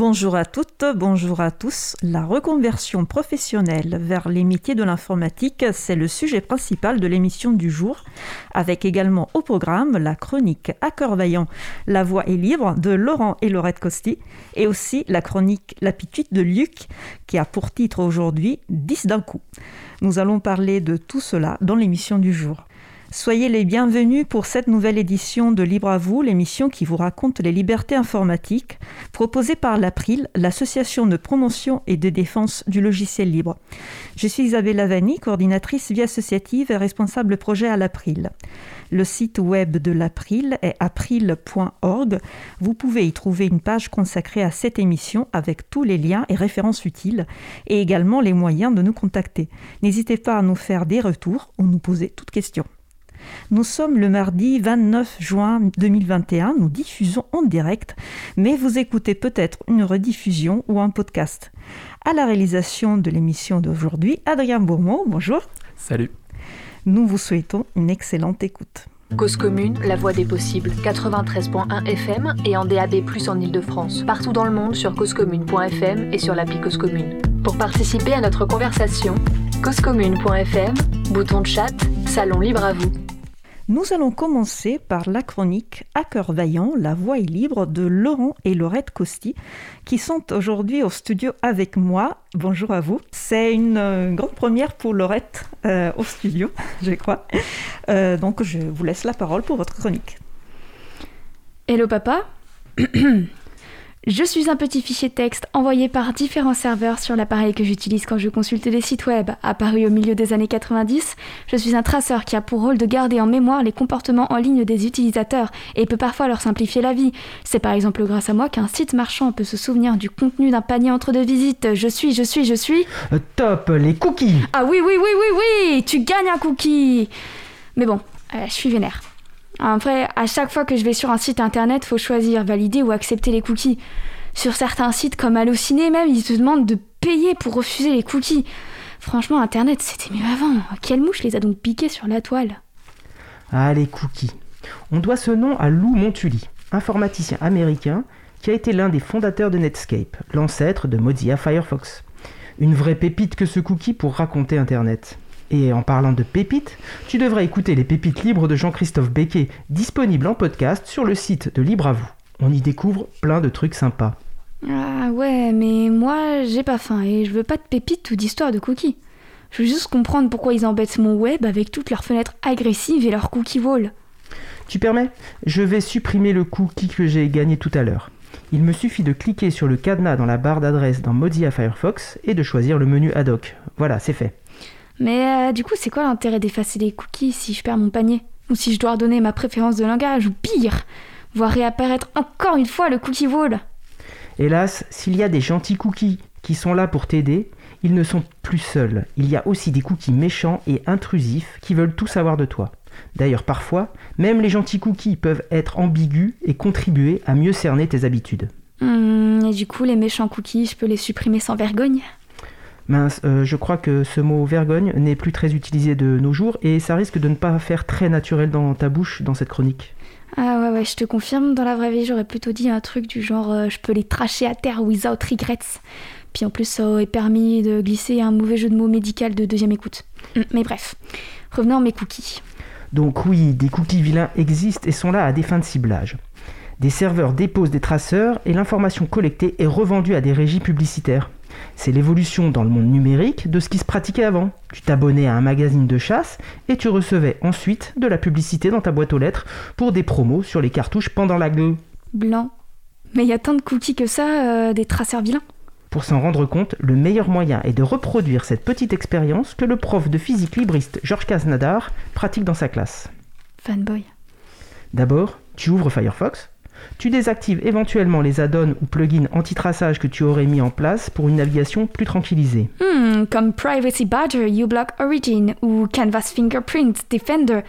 Bonjour à toutes, bonjour à tous. La reconversion professionnelle vers les métiers de l'informatique, c'est le sujet principal de l'émission du jour, avec également au programme la chronique à cœur vaillant La voix est libre de Laurent et Laurette Costi, et aussi la chronique La Pitute de Luc, qui a pour titre aujourd'hui 10 d'un coup. Nous allons parler de tout cela dans l'émission du jour. Soyez les bienvenus pour cette nouvelle édition de Libre à vous, l'émission qui vous raconte les libertés informatiques, proposée par l'April, l'association de promotion et de défense du logiciel libre. Je suis Isabelle Lavani, coordinatrice vie associative et responsable projet à l'April. Le site web de l'April est april.org. Vous pouvez y trouver une page consacrée à cette émission avec tous les liens et références utiles et également les moyens de nous contacter. N'hésitez pas à nous faire des retours ou nous poser toutes questions. Nous sommes le mardi 29 juin 2021, nous diffusons en direct, mais vous écoutez peut-être une rediffusion ou un podcast. À la réalisation de l'émission d'aujourd'hui, Adrien Bourmont, bonjour. Salut. Nous vous souhaitons une excellente écoute. Cause commune, la voix des possibles, 93.1 FM et en DAB+, en Ile-de-France. Partout dans le monde sur causecommune.fm et sur l'appli Cause Commune. Pour participer à notre conversation, causecommune.fm, bouton de chat, salon libre à vous. Nous allons commencer par la chronique À cœur vaillant, la voix est libre de Laurent et Laurette Costi, qui sont aujourd'hui au studio avec moi. Bonjour à vous. C'est une euh, grande première pour Laurette euh, au studio, je crois. Euh, donc je vous laisse la parole pour votre chronique. Hello papa Je suis un petit fichier texte envoyé par différents serveurs sur l'appareil que j'utilise quand je consulte des sites web. Apparu au milieu des années 90, je suis un traceur qui a pour rôle de garder en mémoire les comportements en ligne des utilisateurs et peut parfois leur simplifier la vie. C'est par exemple grâce à moi qu'un site marchand peut se souvenir du contenu d'un panier entre deux visites. Je suis, je suis, je suis. Euh, top, les cookies Ah oui, oui, oui, oui, oui Tu gagnes un cookie Mais bon, euh, je suis vénère. Après, à chaque fois que je vais sur un site internet, faut choisir valider ou accepter les cookies. Sur certains sites comme Allociné même, ils te demandent de payer pour refuser les cookies. Franchement, internet, c'était mieux avant. Quelle mouche les a donc piqués sur la toile? Ah, les cookies. On doit ce nom à Lou Montulli, informaticien américain qui a été l'un des fondateurs de Netscape, l'ancêtre de Mozilla Firefox. Une vraie pépite que ce cookie pour raconter Internet. Et en parlant de pépites, tu devrais écouter les pépites libres de Jean-Christophe Becquet, disponibles en podcast sur le site de Libre à vous. On y découvre plein de trucs sympas. Ah ouais, mais moi j'ai pas faim et je veux pas de pépites ou d'histoire de cookies. Je veux juste comprendre pourquoi ils embêtent mon web avec toutes leurs fenêtres agressives et leurs cookie walls. Tu permets? Je vais supprimer le cookie que j'ai gagné tout à l'heure. Il me suffit de cliquer sur le cadenas dans la barre d'adresse dans Mozilla Firefox et de choisir le menu ad hoc. Voilà, c'est fait. Mais euh, du coup, c'est quoi l'intérêt d'effacer les cookies si je perds mon panier? Ou si je dois redonner ma préférence de langage Ou pire, voir réapparaître encore une fois le cookie wall? Hélas, s'il y a des gentils cookies qui sont là pour t'aider, ils ne sont plus seuls. Il y a aussi des cookies méchants et intrusifs qui veulent tout savoir de toi. D'ailleurs, parfois, même les gentils cookies peuvent être ambigus et contribuer à mieux cerner tes habitudes. Hum, Et du coup, les méchants cookies, je peux les supprimer sans vergogne? Mince, euh, je crois que ce mot vergogne n'est plus très utilisé de nos jours et ça risque de ne pas faire très naturel dans ta bouche dans cette chronique. Ah ouais, ouais, je te confirme, dans la vraie vie, j'aurais plutôt dit un truc du genre euh, je peux les tracher à terre without regrets. Puis en plus, ça aurait permis de glisser un mauvais jeu de mots médical de deuxième écoute. Hum, Mais bref, revenons à mes cookies. Donc oui, des cookies vilains existent et sont là à des fins de ciblage. Des serveurs déposent des traceurs et l'information collectée est revendue à des régies publicitaires. C'est l'évolution dans le monde numérique de ce qui se pratiquait avant. Tu t'abonnais à un magazine de chasse et tu recevais ensuite de la publicité dans ta boîte aux lettres pour des promos sur les cartouches pendant la gueule. Blanc. Mais il y a tant de cookies que ça, euh, des traceurs vilains. Pour s'en rendre compte, le meilleur moyen est de reproduire cette petite expérience que le prof de physique libriste Georges Casnadar pratique dans sa classe. Fanboy. D'abord, tu ouvres Firefox, Tu désactives éventuellement les add-ons ou plugins anti-traçage que tu aurais mis en place pour une navigation plus tranquillisée. Hmm, comme Privacy Badger, uBlock Origin ou Canvas Fingerprint Defender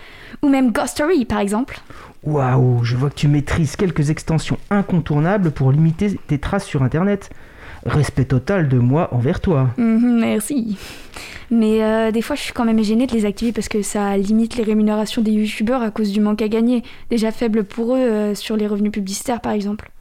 ou même Ghostory par exemple. Waouh, je vois que tu maîtrises quelques extensions incontournables pour limiter tes traces sur Internet. Respect total de moi envers toi. Mhm, merci. Mais euh, des fois, je suis quand même gênée de les activer parce que ça limite les rémunérations des youtubeurs à cause du manque à gagner, déjà faible pour eux euh, sur les revenus publicitaires par exemple.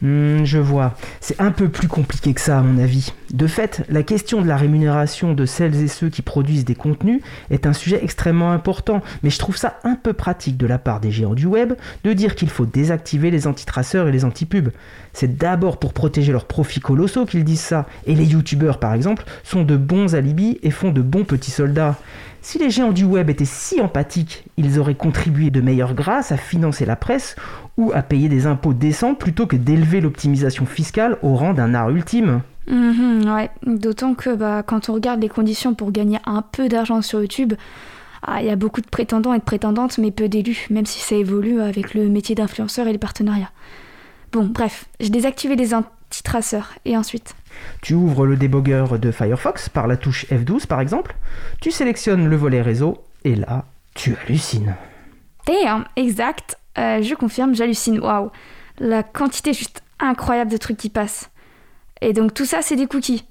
Hmm, je vois. C'est un peu plus compliqué que ça, à mon avis. De fait, la question de la rémunération de celles et ceux qui produisent des contenus est un sujet extrêmement important, mais je trouve ça un peu pratique de la part des géants du web de dire qu'il faut désactiver les antitraceurs et les antipubs. C'est d'abord pour protéger leurs profits colossaux qu'ils disent ça, et les youtubeurs par exemple sont de bons alibis et font de bons petits soldats. Si les géants du web étaient si empathiques, ils auraient contribué de meilleure grâce à financer la presse ou à payer des impôts décents plutôt que d'élever l'optimisation fiscale au rang d'un art ultime. Mhm, ouais, d'autant que bah, quand on regarde les conditions pour gagner un peu d'argent sur YouTube, ah, il y a beaucoup de prétendants et de prétendantes, mais peu d'élus, même si ça évolue avec le métier d'influenceur et les partenariats. Bon, bref, j'ai désactivé les anti-traceurs, et ensuite? Tu ouvres le débogueur de Firefox par la touche F12 par exemple, tu sélectionnes le volet réseau, et là, tu hallucines. Damn, exact. Euh, je confirme, j'hallucine. Waouh, la quantité juste incroyable de trucs qui passent. Et donc tout ça, c'est des cookies.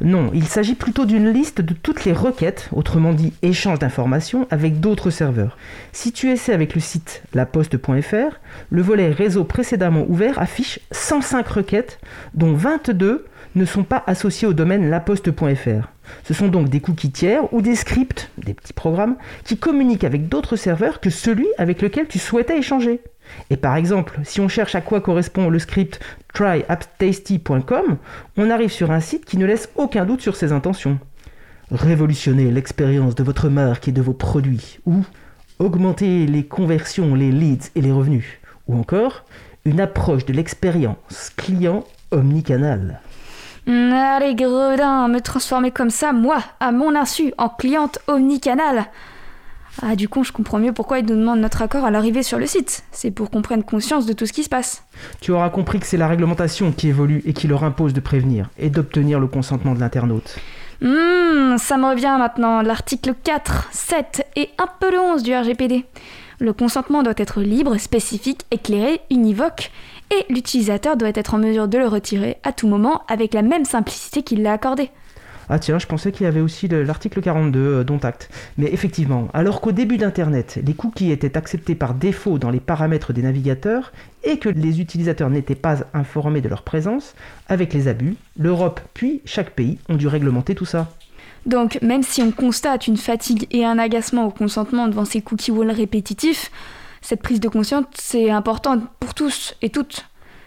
Non, il s'agit plutôt d'une liste de toutes les requêtes, autrement dit échange d'informations, avec d'autres serveurs. Si tu essaies avec le site laposte.fr, le volet réseau précédemment ouvert affiche 105 requêtes, dont 22 ne sont pas associées au domaine laposte.fr. Ce sont donc des cookies tiers ou des scripts, des petits programmes, qui communiquent avec d'autres serveurs que celui avec lequel tu souhaitais échanger. Et par exemple, si on cherche à quoi correspond le script tryapptasty.com, on arrive sur un site qui ne laisse aucun doute sur ses intentions. Révolutionner l'expérience de votre marque et de vos produits, ou augmenter les conversions, les leads et les revenus, ou encore une approche de l'expérience client omnicanal. Allez, gredin, me transformer comme ça, moi, à mon insu, en cliente omnicanal. Ah, du coup, je comprends mieux pourquoi ils nous demandent notre accord à l'arrivée sur le site. C'est pour qu'on prenne conscience de tout ce qui se passe. Tu auras compris que c'est la réglementation qui évolue et qui leur impose de prévenir et d'obtenir le consentement de l'internaute. Hum, ça me revient maintenant, l'article 4, 7 et un peu le 11 du RGPD. Le consentement doit être libre, spécifique, éclairé, univoque, et l'utilisateur doit être en mesure de le retirer à tout moment avec la même simplicité qu'il l'a accordé. Ah tiens, je pensais qu'il y avait aussi le- l'article 42 euh, dont acte. Mais effectivement, alors qu'au début d'Internet, les cookies étaient acceptés par défaut dans les paramètres des navigateurs et que les utilisateurs n'étaient pas informés de leur présence, avec les abus, l'Europe puis chaque pays ont dû réglementer tout ça. Donc, même si on constate une fatigue et un agacement au consentement devant ces cookie walls répétitifs, cette prise de conscience, c'est important pour tous et toutes.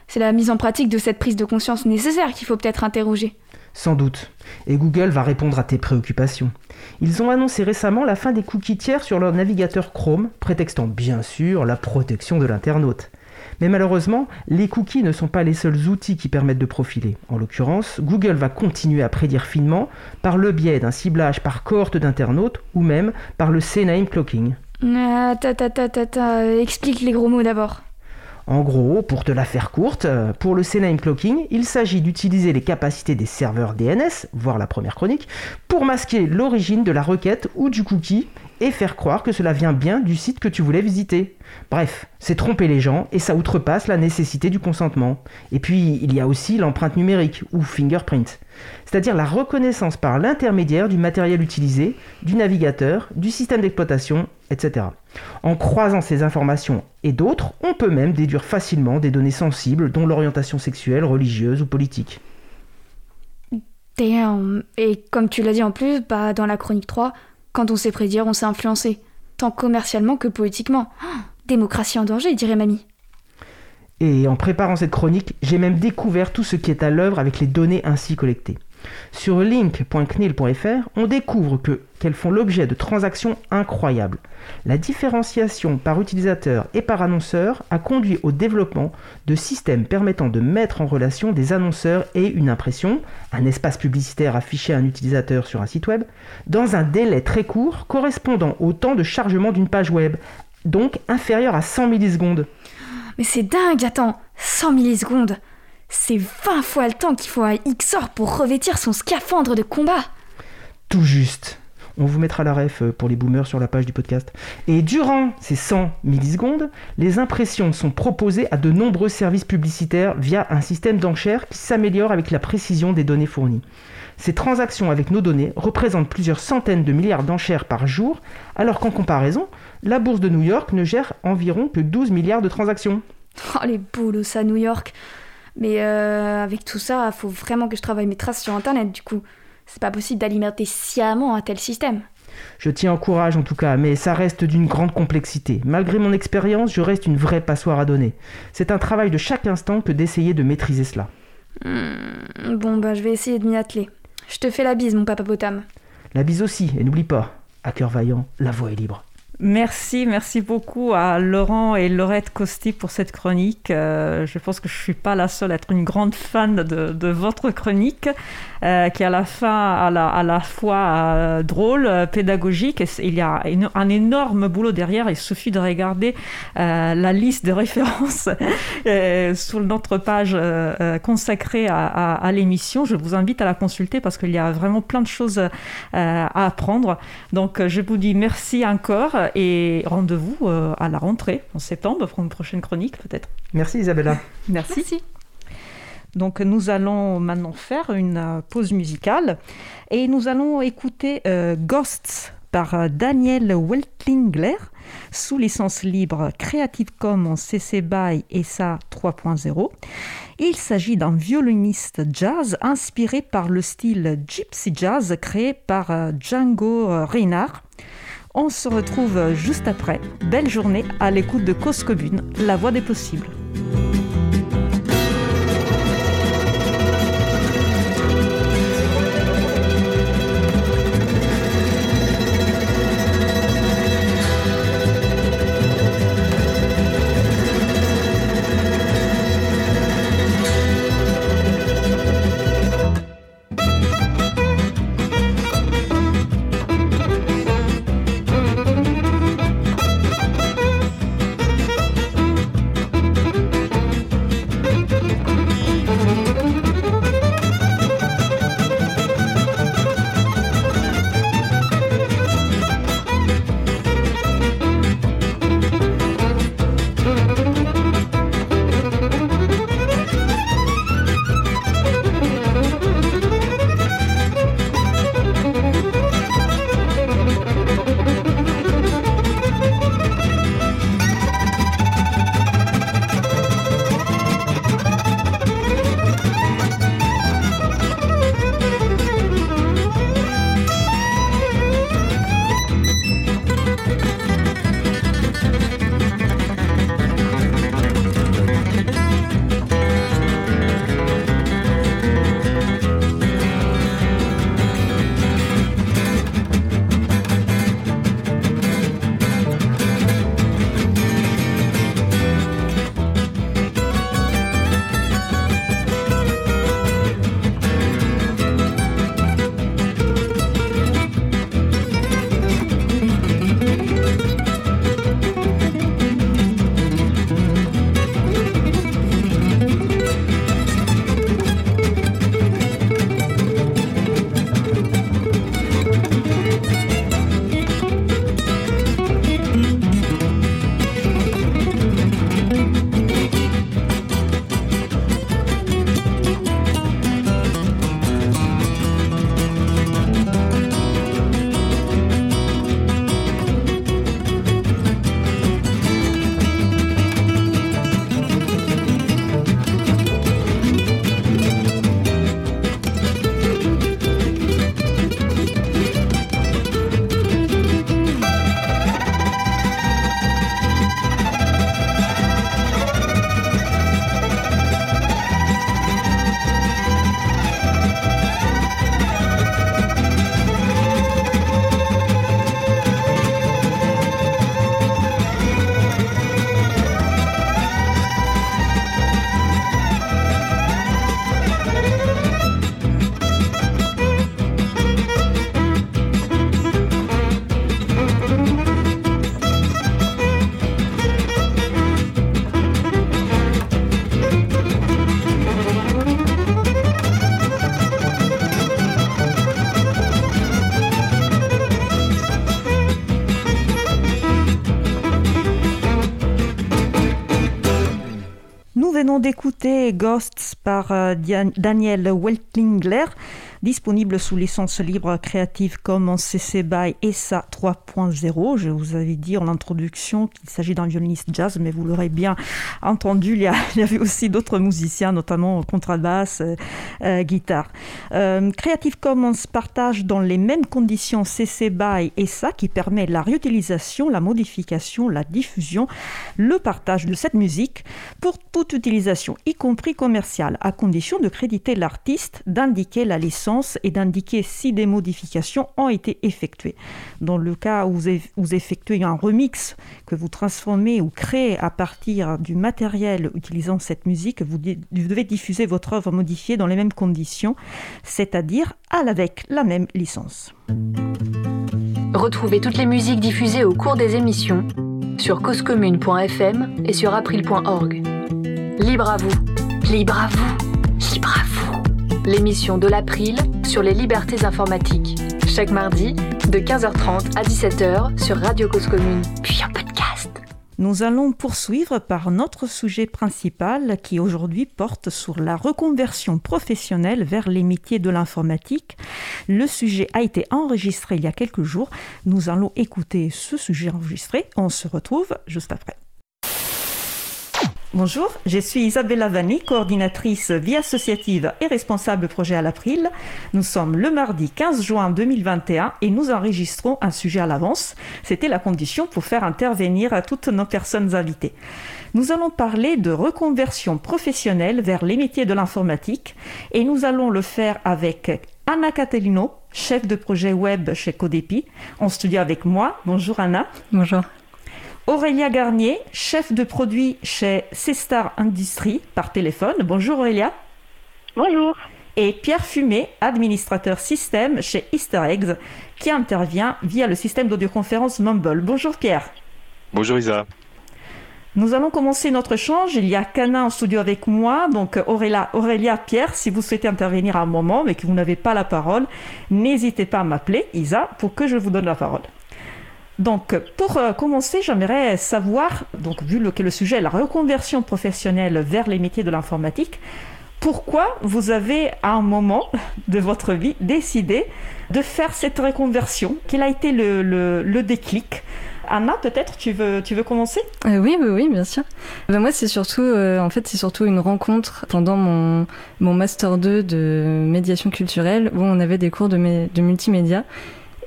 C'est la mise en pratique de cette prise de conscience nécessaire qu'il faut peut-être interroger. Sans doute. Et Google va répondre à tes préoccupations. Ils ont annoncé récemment la fin des cookies tiers sur leur navigateur Chrome, prétextant bien sûr la protection de l'internaute. Mais malheureusement, les cookies ne sont pas les seuls outils qui permettent de profiler. En l'occurrence, Google va continuer à prédire finement par le biais d'un ciblage par cohorte d'internautes ou même par le CNAME clocking. Ta, ta, ta, ta, explique les gros mots d'abord. En gros, pour te la faire courte, euh, pour le CNAME clocking, il s'agit d'utiliser les capacités des serveurs DNS, voire la première chronique, pour masquer l'origine de la requête ou du cookie et faire croire que cela vient bien du site que tu voulais visiter. Bref, c'est tromper les gens et ça outrepasse la nécessité du consentement. Et puis, il y a aussi l'empreinte numérique ou fingerprint, c'est-à-dire la reconnaissance par l'intermédiaire du matériel utilisé, du navigateur, du système d'exploitation, etc. En croisant ces informations et d'autres, on peut même déduire facilement des données sensibles dont l'orientation sexuelle, religieuse ou politique. Et comme tu l'as dit en plus, bah, dans la chronique 3, quand on sait prédire, on sait influencer. Tant commercialement que politiquement. Ah, démocratie en danger, dirait mamie. Et en préparant cette chronique, j'ai même découvert tout ce qui est à l'œuvre avec les données ainsi collectées. Sur link.cnil.fr, on découvre que qu'elles font l'objet de transactions incroyables. La différenciation par utilisateur et par annonceur a conduit au développement de systèmes permettant de mettre en relation des annonceurs et une impression, un espace publicitaire affiché à un utilisateur sur un site web, dans un délai très court correspondant au temps de chargement d'une page web, donc inférieur à 100 millisecondes. Mais c'est dingue, attends 100 millisecondes C'est 20 fois le temps qu'il faut à XOR pour revêtir son scaphandre de combat Tout juste. On vous mettra la ref euh, pour les boomers sur la page du podcast. Et durant ces 100 millisecondes, les impressions sont proposées à de nombreux services publicitaires via un système d'enchères qui s'améliore avec la précision des données fournies. Ces transactions avec nos données représentent plusieurs centaines de milliards d'enchères par jour, alors qu'en comparaison, la bourse de New York ne gère environ que 12 milliards de transactions. Oh les boulos à New York Mais euh, avec tout ça, faut vraiment que je travaille mes traces sur internet du coup. C'est pas possible d'alimenter sciemment un tel système. Je tiens en courage en tout cas, mais ça reste d'une grande complexité. Malgré mon expérience, je reste une vraie passoire à données. C'est un travail de chaque instant que d'essayer de maîtriser cela. Hmm, bon bah je vais essayer de m'y atteler. Je te fais la bise mon papa potam. La bise aussi, et n'oublie pas, à cœur vaillant, la voix est libre. Merci, merci beaucoup à Laurent et Laurette Costi pour cette chronique. Euh, je pense que je ne suis pas la seule à être une grande fan de, votre chronique, euh, qui à la fin à la, fois euh, drôle, euh, pédagogique. Il y a un énorme boulot derrière. Il suffit de regarder la liste de références sur notre page consacrée à, l'émission. Je vous invite à la consulter parce qu'il y a vraiment plein de choses à apprendre. Donc je vous dis merci encore et rendez-vous euh, à la rentrée en septembre pour une prochaine chronique peut-être. Merci Isabella. Merci. Donc nous allons maintenant faire une euh, pause musicale et nous allons écouter euh, Ghosts par Daniel Weltlingler sous licence libre Creative Commons CC BY ESA 3.0. Il s'agit d'un violoniste jazz inspiré par le style gypsy jazz créé par Django Reinhardt. On se retrouve juste après. Belle journée à l'écoute de Cause Commune, la voix des possibles. D'écouter Ghosts par euh, Daniel Weltlingler disponible sous licence libre Creative Commons CC BY ESA 3.0. Je vous avais dit en introduction qu'il s'agit d'un violoniste jazz, mais vous l'aurez bien entendu, il y, avait aussi d'autres musiciens, notamment contrebasse, euh, euh, guitare. Euh, Creative Commons partage dans les mêmes conditions CC BY ESA qui permet la réutilisation, la modification, la diffusion, le partage de cette musique pour toute utilisation, y compris commerciale, à condition de créditer l'artiste, d'indiquer la licence et d'indiquer si des modifications ont été effectuées. Dans le cas où vous effectuez un remix que vous transformez ou créez à partir du matériel utilisant cette musique, vous devez diffuser votre œuvre modifiée dans les mêmes conditions, c'est-à-dire avec la même licence. Retrouvez toutes les musiques diffusées au cours des émissions sur causecommune.fm et sur april.org. Libre à vous, libre à vous, libre à vous l'émission de l'April sur les libertés informatiques. Chaque mardi, de 15h30 à 17h sur Radio Cause Commune, puis en podcast. Nous allons poursuivre par notre sujet principal qui aujourd'hui porte sur la reconversion professionnelle vers les métiers de l'informatique. Le sujet a été enregistré il y a quelques jours. Nous allons écouter ce sujet enregistré. On se retrouve juste après. Bonjour, je suis Isabella Vanni, coordinatrice vie associative et responsable projet à l'April. Nous sommes le mardi 15 juin 2021 et nous enregistrons un sujet à l'avance. C'était la condition pour faire intervenir à toutes nos personnes invitées. Nous allons parler de reconversion professionnelle vers les métiers de l'informatique et nous allons le faire avec Anna Catalino, chef de projet web chez Codepi, en studio avec moi. Bonjour Anna. Bonjour. Aurélia Garnier, chef de produit chez C-Star Industries par téléphone. Bonjour Aurélia. Bonjour. Et Pierre Fumet, administrateur système chez Easter Eggs, qui intervient via le système d'audioconférence Mumble. Bonjour Pierre. Bonjour Isa. Nous allons commencer notre échange. Il y a Cana en studio avec moi. Donc Aurélia, Aurélia, Pierre, si vous souhaitez intervenir à un moment mais que vous n'avez pas la parole, n'hésitez pas à m'appeler, Isa, pour que je vous donne la parole. Donc, pour euh, commencer, j'aimerais savoir, donc vu le sujet la reconversion professionnelle vers les métiers de l'informatique, pourquoi vous avez à un moment de votre vie décidé de faire cette reconversion? Quel a été le, déclic? Anna, peut-être tu veux, commencer? Euh, Oui, oui, oui, bien sûr. Ben, moi, c'est surtout, euh, en fait, surtout une rencontre pendant mon, mon master 2 de médiation culturelle où on avait des cours de, de multimédia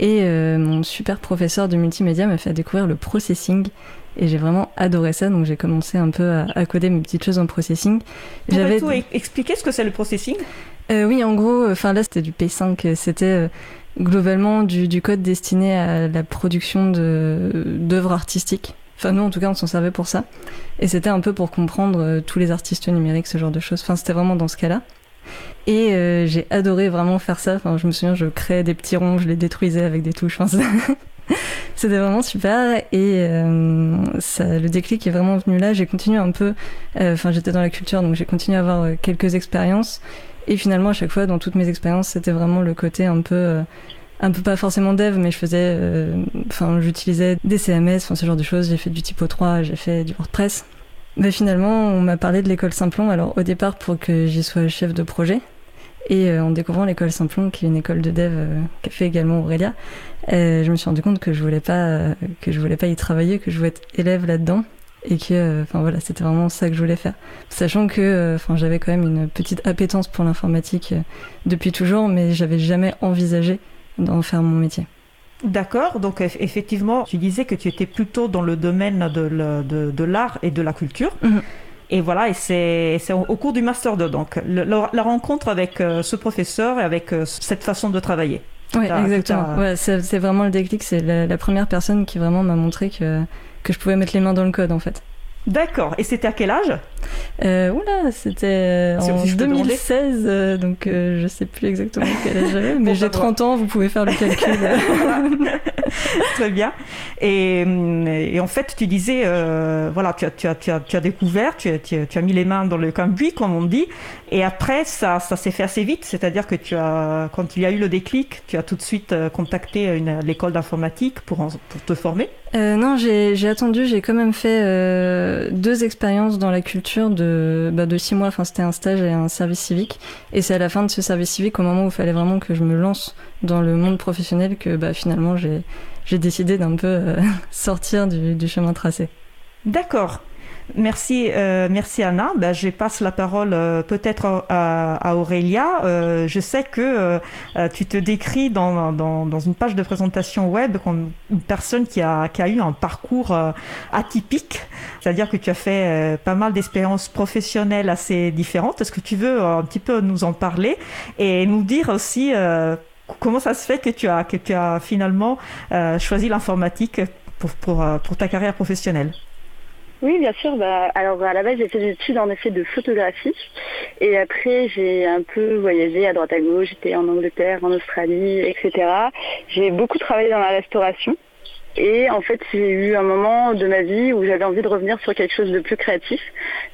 et euh, mon super professeur de multimédia m'a fait découvrir le processing. Et j'ai vraiment adoré ça, donc j'ai commencé un peu à, coder mes petites choses en processing. J'avais tout expliquer ce que c'est le processing? Euh, Oui, en gros, enfin là c'était du P5, c'était euh, globalement du, du, code destiné à la production d'œuvres artistiques. Enfin nous en tout cas on s'en servait pour ça. Et c'était un peu pour comprendre tous les artistes numériques, ce genre de choses. Enfin c'était vraiment dans ce cas-là. Et euh, j'ai adoré vraiment faire ça. Enfin, je me souviens, je créais des petits ronds, je les détruisais avec des touches. C'était vraiment super. Et euh, le déclic est vraiment venu là. J'ai continué un peu. Euh, enfin, j'étais dans la culture, donc j'ai continué à avoir quelques expériences. Et finalement, à chaque fois, dans toutes mes expériences, c'était vraiment le côté un peu un peu pas forcément dev, mais je faisais, enfin, j'utilisais des CMS, enfin, ce genre de choses. J'ai fait du typo 3, j'ai fait du WordPress. Mais finalement, on m'a parlé de l'école Simplon, alors au départ pour que j'y sois chef de projet. Et euh, en découvrant l'école Simplon, qui est une école de dev euh, qu'a fait également Aurélia, euh, je me suis rendu compte que je voulais pas que je voulais pas y travailler, que je voulais être élève là-dedans et que enfin voilà, c'était vraiment ça que je voulais faire. Sachant que enfin j'avais quand même une petite appétence pour l'informatique depuis toujours, mais j'avais jamais envisagé d'en faire mon métier. D'accord, donc effectivement, tu disais que tu étais plutôt dans le domaine de, de, l'art et de la culture. Mhm. Et voilà, et c'est au cours du Master 2, donc la, rencontre avec euh, ce professeur et avec euh, cette façon de travailler. Oui, exactement. Ouais, c'est vraiment le déclic, c'est la, la, première personne qui vraiment m'a montré que, que je pouvais mettre les mains dans le code en fait. D'accord. Et c'était à quel âge? Euh, Oula, c'était euh, en 2016, euh, donc euh, je sais plus exactement quel âge j'avais, mais j'ai 30 ans, vous pouvez faire le calcul. Très bien. Et, et, en fait, tu disais, voilà, tu as, tu, as, tu, as, tu as découvert, tu as, mis les mains dans le cambouis, comme on dit, et après, ça, ça s'est fait assez vite, c'est-à-dire que tu as, quand il y a eu le déclic, tu as tout de suite contacté l'école d'informatique pour, pour te former. Non, j'ai attendu, j'ai quand même fait deux expériences dans la culture de, bah, de six mois. Enfin, c'était un stage et un service civique. Et c'est à la fin de ce service civique, au moment où il fallait vraiment que je me lance dans le monde professionnel, que bah, finalement j'ai décidé d'un peu euh, sortir du, du chemin tracé. D'accord. Merci, euh, merci Anna. Ben, je passe la parole euh, peut-être à, Aurélia. Euh, je sais que tu te décris dans, dans, une page de présentation web comme une personne qui a, qui a eu un parcours atypique, c'est-à-dire que tu as fait pas mal d'expériences professionnelles assez différentes. Est-ce que tu veux un petit peu nous en parler et nous dire aussi comment ça se fait que tu as, que tu as finalement choisi l'informatique pour, pour, pour ta carrière professionnelle? Oui, bien sûr. Bah, alors à la base, j'ai fait des études en effet de photographie. Et après, j'ai un peu voyagé à droite à gauche. J'étais en Angleterre, en Australie, etc. J'ai beaucoup travaillé dans la restauration. Et en fait, j'ai eu un moment de ma vie où j'avais envie de revenir sur quelque chose de plus créatif,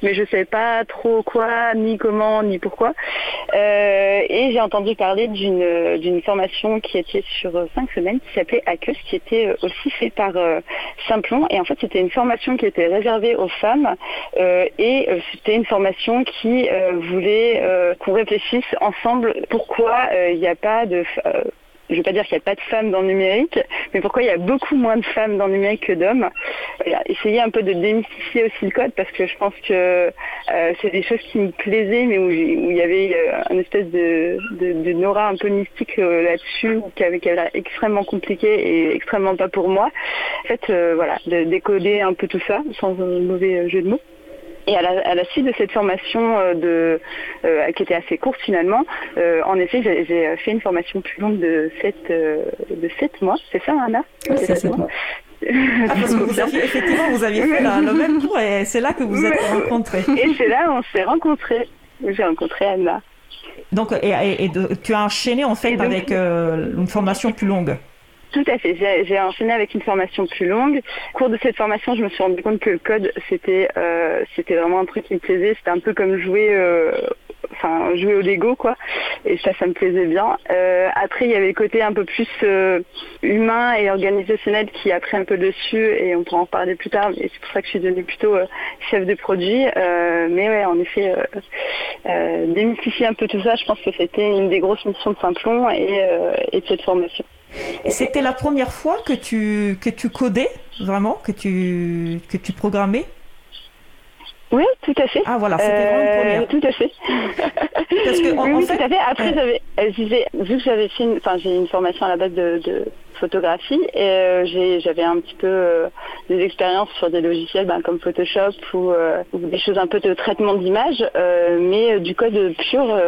mais je ne savais pas trop quoi, ni comment, ni pourquoi. Euh, et j'ai entendu parler d'une d'une formation qui était sur cinq semaines, qui s'appelait ACUS, qui était aussi faite par euh, Simplon. Et en fait, c'était une formation qui était réservée aux femmes, euh, et c'était une formation qui voulait qu'on réfléchisse ensemble pourquoi il n'y a pas de je ne vais pas dire qu'il n'y a pas de femmes dans le numérique, mais pourquoi il y a beaucoup moins de femmes dans le numérique que d'hommes? Essayer un peu de démystifier aussi le code parce que je pense que euh, c'est des choses qui me plaisaient, mais où, il y avait euh, une espèce de, Nora un peu mystique euh, là-dessus, qui avait, l'air extrêmement compliqué et extrêmement pas pour moi. En fait, voilà, de décoder un peu tout ça, sans un mauvais jeu de mots. Et à la, suite de cette formation euh, de, euh, qui était assez courte finalement, euh, en effet, j'ai fait une formation plus longue de 7, de 7 mois. C'est ça, Anna? Oui, c'est 7 mois. Ah, parce que vous aviez, effectivement, vous aviez fait le même cours et c'est là que vous êtes rencontrés. Et c'est là où on s'est rencontrés. J'ai rencontré Anna. Donc, et, tu as enchaîné en fait avec une formation plus longue. Tout à fait. J'ai enchaîné avec une formation plus longue. Au cours de cette formation, je me suis rendu compte que le code, c'était euh, c'était vraiment un truc qui me plaisait. C'était un peu comme jouer, euh, enfin jouer au Lego, quoi. Et ça, ça me plaisait bien. Euh, après, il y avait le côté un peu plus humain et organisationnel qui a pris un peu dessus, et on pourra en reparler plus tard. Et c'est pour ça que je suis devenue plutôt chef de produit. mais ouais, en effet, démystifier un peu tout ça, je pense que c'était une des grosses missions de Simplon et, et de cette formation. Et c'était la première fois que tu, que tu codais, vraiment, que tu, que tu programmais? Oui, tout à fait. Ah voilà, c'était vraiment une euh, première. Tout à fait. Parce que oui, tout à fait. Après, j'avais, vu que j'avais fait, une, enfin, j'ai une formation à la base de, photographie et euh, j'avais un petit peu euh, des expériences sur des logiciels ben, comme Photoshop ou, des choses un peu de traitement d'image, mais du code pur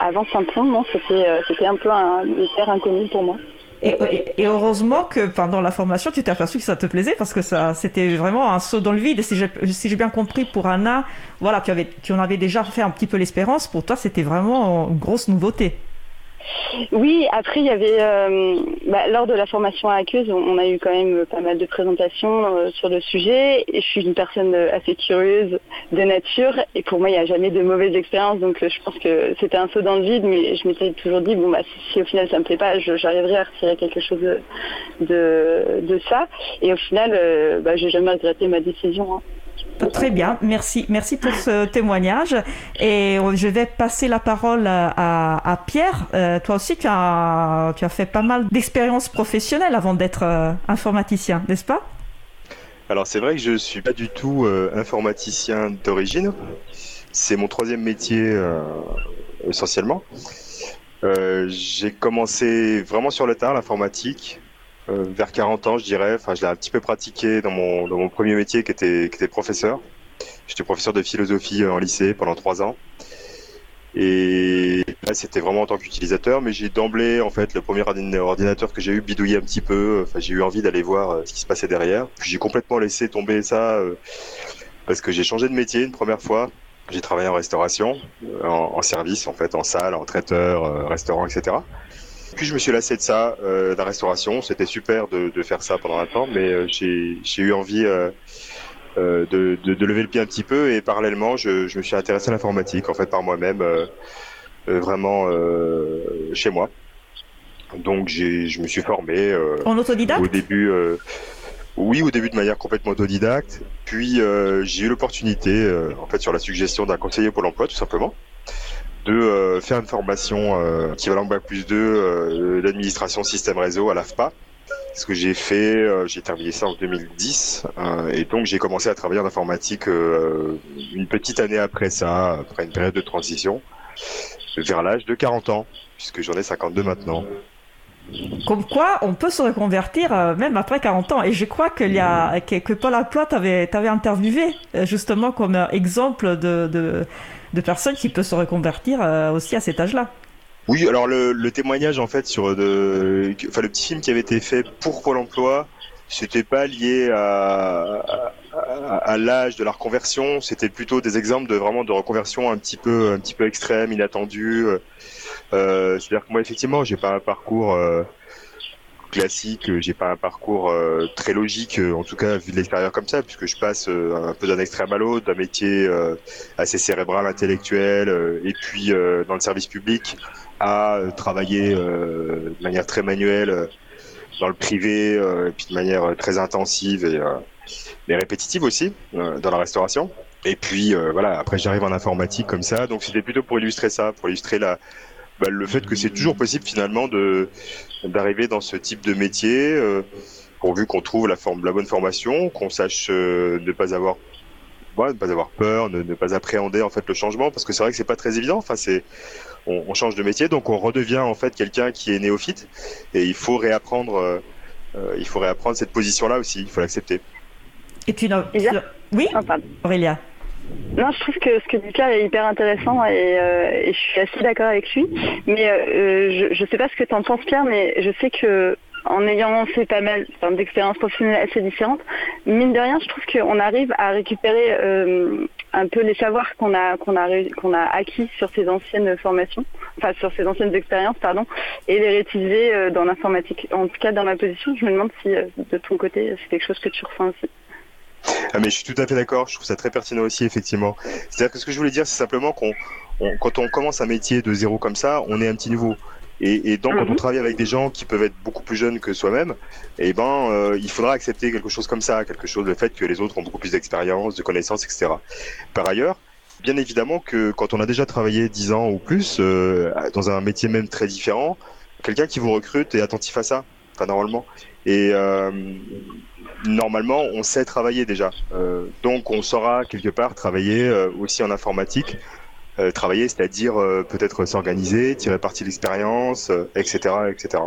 avant Symptom, non, c'était, c'était un peu un mystère inconnu pour moi. Et, heureusement que pendant la formation, tu t'es aperçu que ça te plaisait parce que ça, c'était vraiment un saut dans le vide. Et si j'ai, bien compris, pour Anna, voilà, tu, avais, tu en avais déjà fait un petit peu l'espérance. Pour toi, c'était vraiment une grosse nouveauté. Oui, après il y avait euh, bah, lors de la formation à Aqueuse, on, a eu quand même pas mal de présentations euh, sur le sujet. Et je suis une personne assez curieuse de nature et pour moi il n'y a jamais de mauvaise expérience, donc euh, je pense que c'était un saut dans le vide, mais je m'étais toujours dit bon bah si, au final ça me plaît pas, j'arriverai à retirer quelque chose de, ça. Et au final, bah, j'ai jamais regretté ma décision. Hein. Très bien, merci, merci pour ce témoignage. Et je vais passer la parole à, Pierre. Euh, toi aussi, tu as, fait pas mal d'expériences professionnelles avant d'être euh, informaticien, n'est-ce pas? Alors c'est vrai que je ne suis pas du tout euh, informaticien d'origine. C'est mon troisième métier essentiellement. J'ai commencé vraiment sur le tard l'informatique euh, vers 40 ans, je dirais. Enfin, je l'ai un petit peu pratiqué dans mon, dans mon premier métier qui était, qui était professeur. J'étais professeur de philosophie euh, en lycée pendant trois ans. Et là, c'était vraiment en tant qu'utilisateur, mais j'ai d'emblée, en fait, le premier ordinateur que j'ai eu bidouillé un petit peu. Enfin, j'ai eu envie d'aller voir euh, ce qui se passait derrière. Puis j'ai complètement laissé tomber ça parce que j'ai changé de métier une première fois. J'ai travaillé en restauration, en, en, service, en fait, en salle, en traiteur, restaurant, etc. Puis je me suis lassé de ça, euh, de la restauration. C'était super de, de, faire ça pendant un temps, mais euh, j'ai eu envie euh, euh, de, de, de, lever le pied un petit peu et parallèlement, je, je me suis intéressé à l'informatique, en fait, par moi-même, vraiment chez moi. Donc je me suis formé. en autodidacte Au début. Oui, au début de manière complètement autodidacte. Puis j'ai eu l'opportunité, en fait, sur la suggestion d'un conseiller Pôle Emploi, tout simplement, de faire une formation équivalent Bac plus 2 d'administration système réseau à l'AFPA ce que j'ai fait, euh, j'ai terminé ça en 2010 euh, et donc j'ai commencé à travailler en informatique euh, une petite année après ça, après une période de transition, vers l'âge de 40 ans, puisque j'en ai 52 maintenant. Comme quoi, on peut se reconvertir même après 40 ans. Et je crois qu'il y a, que, Paul Emploi t'avait, interviewé justement comme exemple de, de, personnes qui peuvent se reconvertir aussi à cet âge-là. Oui, alors le, témoignage en fait sur de, enfin le petit film qui avait été fait pour Pôle Emploi, c'était pas lié à, à, l'âge de la reconversion, c'était plutôt des exemples de vraiment de reconversion un petit peu un petit peu extrême, inattendu. Euh, C'est-à-dire que moi effectivement, j'ai pas un parcours euh, classique, j'ai pas un parcours euh, très logique, en tout cas vu de l'extérieur comme ça, puisque je passe euh, un peu d'un extrême à l'autre, d'un métier assez cérébral, intellectuel, et puis dans le service public à euh, travailler euh, de manière très manuelle euh, dans le privé et puis de manière très intensive et, répétitive aussi dans la restauration. Et puis voilà, après j'arrive en informatique comme ça, donc c'était plutôt pour illustrer ça, pour illustrer la, bah, le fait que c'est toujours possible finalement de d'arriver dans ce type de métier, pourvu qu'on trouve la forme, la bonne formation, qu'on sache ne pas avoir ne pas avoir peur, ne, ne, pas appréhender en fait le changement, parce que c'est vrai que c'est pas très évident. Enfin, c'est on, change de métier, donc on redevient en fait quelqu'un qui est néophyte, et il faut réapprendre, euh, euh, il faut réapprendre cette position-là aussi. Il faut l'accepter. Et puis oui, oh, Aurélia. Non, je trouve que ce que dit Pierre est hyper intéressant et, euh, et je suis assez d'accord avec lui. Mais je ne sais pas ce que tu en penses Pierre, mais je sais que en ayant fait pas mal d'expériences professionnelles assez différentes, mine de rien, je trouve qu'on arrive à récupérer euh, un peu les savoirs qu'on a, a, acquis sur ces anciennes formations, enfin sur ces anciennes expériences, pardon, et les réutiliser euh, dans l'informatique. En tout cas, dans ma position, je me demande si euh, de ton côté, c'est quelque chose que tu ressens aussi. Ah mais je suis tout à fait d'accord, je trouve ça très pertinent aussi effectivement. C'est-à-dire que ce que je voulais dire c'est simplement qu'on quand on commence un métier de zéro comme ça, on est un petit nouveau. Et, donc, quand on mhm. travaille avec des gens qui peuvent être beaucoup plus jeunes que soi-même, eh ben, euh, il faudra accepter quelque chose comme ça, quelque chose, le fait que les autres ont beaucoup plus d'expérience, de connaissances, etc. Par ailleurs, bien évidemment que quand on a déjà travaillé 10 ans ou plus, euh, dans un métier même très différent, quelqu'un qui vous recrute est attentif à ça, enfin, normalement. Et euh, normalement, on sait travailler déjà. donc, on saura quelque part travailler aussi en informatique euh, travailler, c'est-à-dire euh, peut-être s'organiser, tirer parti de l'expérience, etc., euh, etc.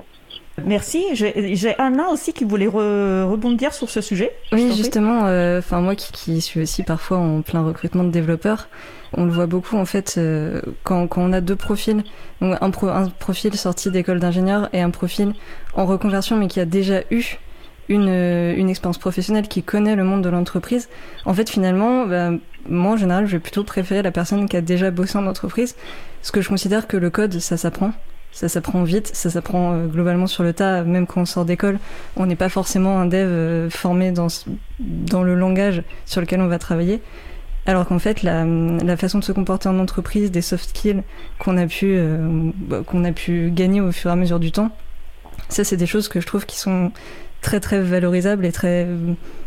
Merci. J'ai Anna aussi qui voulait rebondir sur ce sujet. Oui, justement. Enfin, moi qui, suis aussi parfois en plein recrutement de développeurs, on le voit beaucoup en fait quand, on a deux profils, un, un profil sorti d'école d'ingénieur et un profil en reconversion mais qui a déjà eu une, une expérience professionnelle qui connaît le monde de l'entreprise, en fait finalement, bah, moi en général, je vais plutôt préférer la personne qui a déjà bossé en entreprise, parce que je considère que le code, ça s'apprend. Ça s'apprend vite, ça s'apprend euh, globalement sur le tas, même quand on sort d'école. On n'est pas forcément un dev euh, formé dans, dans le langage sur lequel on va travailler. Alors qu'en fait, la, la, façon de se comporter en entreprise, des soft skills qu'on a, pu, euh, bah, qu'on a pu gagner au fur et à mesure du temps, ça, c'est des choses que je trouve qui sont très très valorisable et très,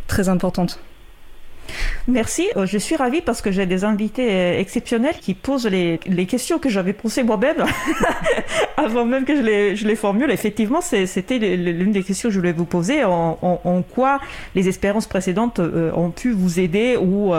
très importante. Merci, euh, je suis ravie parce que j'ai des invités euh, exceptionnels qui posent les, les questions que j'avais posées moi-même avant même que je les, je les formule. Effectivement, c'était l'une des questions que je voulais vous poser. En, quoi les expériences précédentes euh, ont pu vous aider ou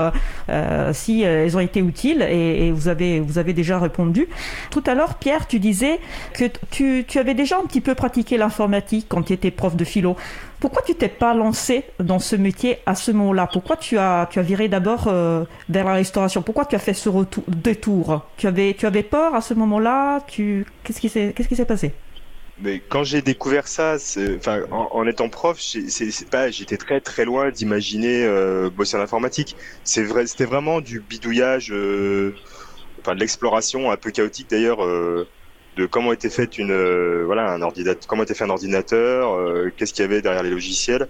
si elles ont été utiles et, vous, avez, vous avez déjà répondu. Tout à l'heure, Pierre, tu disais que tu, tu avais déjà un petit peu pratiqué l'informatique quand tu étais prof de philo. Pourquoi tu t'es pas lancé dans ce métier à ce moment-là? Pourquoi tu as, viré d'abord euh, vers la restauration? Pourquoi tu as fait ce retour, détour? Tu avais, peur à ce moment-là? Qu'est-ce qui s'est passé? Mais quand j'ai découvert ça, en, étant prof, c'est pas, j'étais très loin d'imaginer euh, bosser en informatique. C'est vrai, c'était vraiment du bidouillage, euh, enfin de l'exploration un peu chaotique d'ailleurs. De comment était fait une euh, voilà un ordinateur comment était fait un ordinateur euh, qu'est-ce qu'il y avait derrière les logiciels.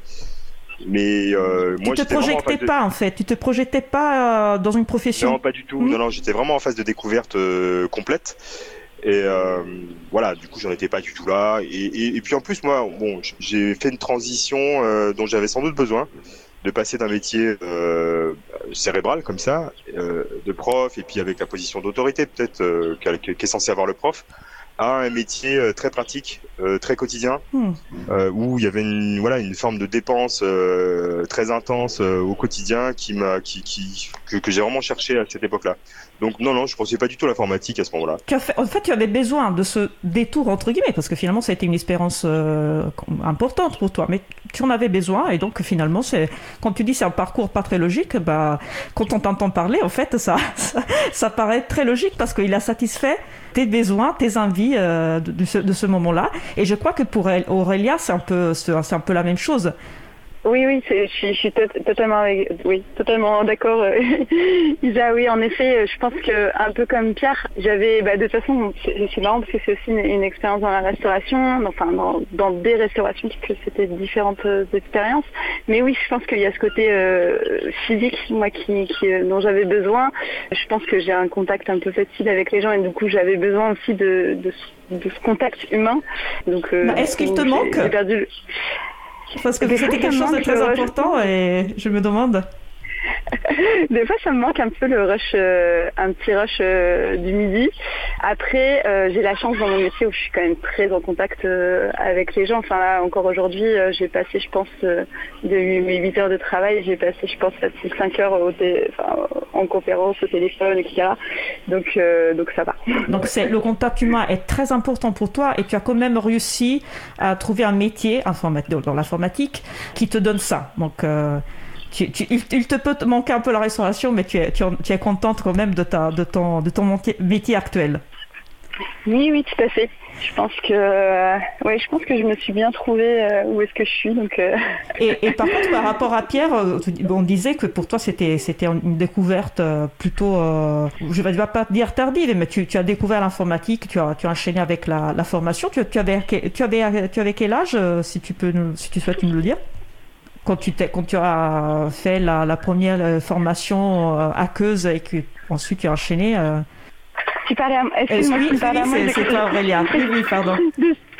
Mais euh, moi tu te projetais pas en fait. Tu te projetais pas dans une profession. Non pas du tout. Non non j'étais vraiment en phase de découverte complète Et euh, voilà, du coup, j'en étais pas du tout là. Et, et, puis en plus, moi, bon, j'ai fait une transition euh, dont j'avais sans doute besoin de passer d'un métier euh, cérébral comme ça, euh, de prof, et puis avec la position d'autorité peut-être euh, qu'est censé avoir le prof, à un métier euh, très pratique, euh, très quotidien, hmm. euh, où il y avait une, voilà, une forme de dépense très intense au quotidien qui m'a, qui, qui, que, j'ai vraiment cherché à cette époque-là. Donc non, non, je ne pensais pas du tout à l'informatique à ce moment-là. En fait, tu avais besoin de ce détour, entre guillemets, parce que finalement, ça a été une expérience importante pour toi, mais tu en avais besoin, et donc finalement, quand tu dis c'est un parcours pas très logique, bah, quand on t'entend parler, en fait, ça, ça, paraît très logique, parce qu'il a satisfait tes besoins, tes envies euh, de, ce, moment-là. Et je crois que pour Aurélia, c'est un c'est un peu la même chose. Oui, oui, je suis, je suis totalement, oui, totalement d'accord. Euh, Isa, oui, en effet, euh, je pense que un peu comme Pierre, j'avais, bah, de toute façon, c'est marrant parce que c'est aussi une, expérience dans la restauration, enfin dans, dans des restaurations, puisque c'était différentes euh, expériences. Mais oui, je pense qu'il y a ce côté physique, moi, qui, qui dont j'avais besoin. Je pense que j'ai un contact un peu facile avec les gens et du coup, j'avais besoin aussi de, de, de, ce contact humain. Donc, bah, est-ce qu'il te manque perdu... Parce que c'était quelque chose de très important et je me demande. Des fois, ça me manque un peu le rush, euh, un petit rush euh, du midi. Après, euh, j'ai la chance dans mon métier où je suis quand même très en contact avec les gens. Enfin là, encore aujourd'hui, j'ai passé, je pense, de mes 8 heures de travail, j'ai passé, je pense, 5 heures en conférence, au téléphone, etc. Donc, donc ça va. Donc le contact humain est très important pour toi et tu as quand même réussi à trouver un métier dans l'informatique qui te donne ça. Donc il te peut te manquer un peu la restauration, mais tu es, tu, es contente quand même de, ta, de, ton, de ton métier actuel. Oui, oui, tout à fait. Je pense que, euh, ouais, je pense que je me suis bien trouvée euh, où est-ce que je suis. Donc, euh. et, par contre, par rapport à Pierre, on disait que pour toi c'était c'était une découverte plutôt, je ne vais pas dire tardive, mais tu, tu as découvert l'informatique, tu as tu as enchaîné avec la, la formation. Tu, tu avais tu avais tu avais quel âge, si tu peux si tu souhaites nous le dire? Quand tu, quand tu as fait la, la première euh, formation euh, aqueuse et que ensuite tu as enchaîné. Euh... Tu parlais à, excuse-moi, oui, oui, c'est toi Aurélia. Oui, oui, pardon.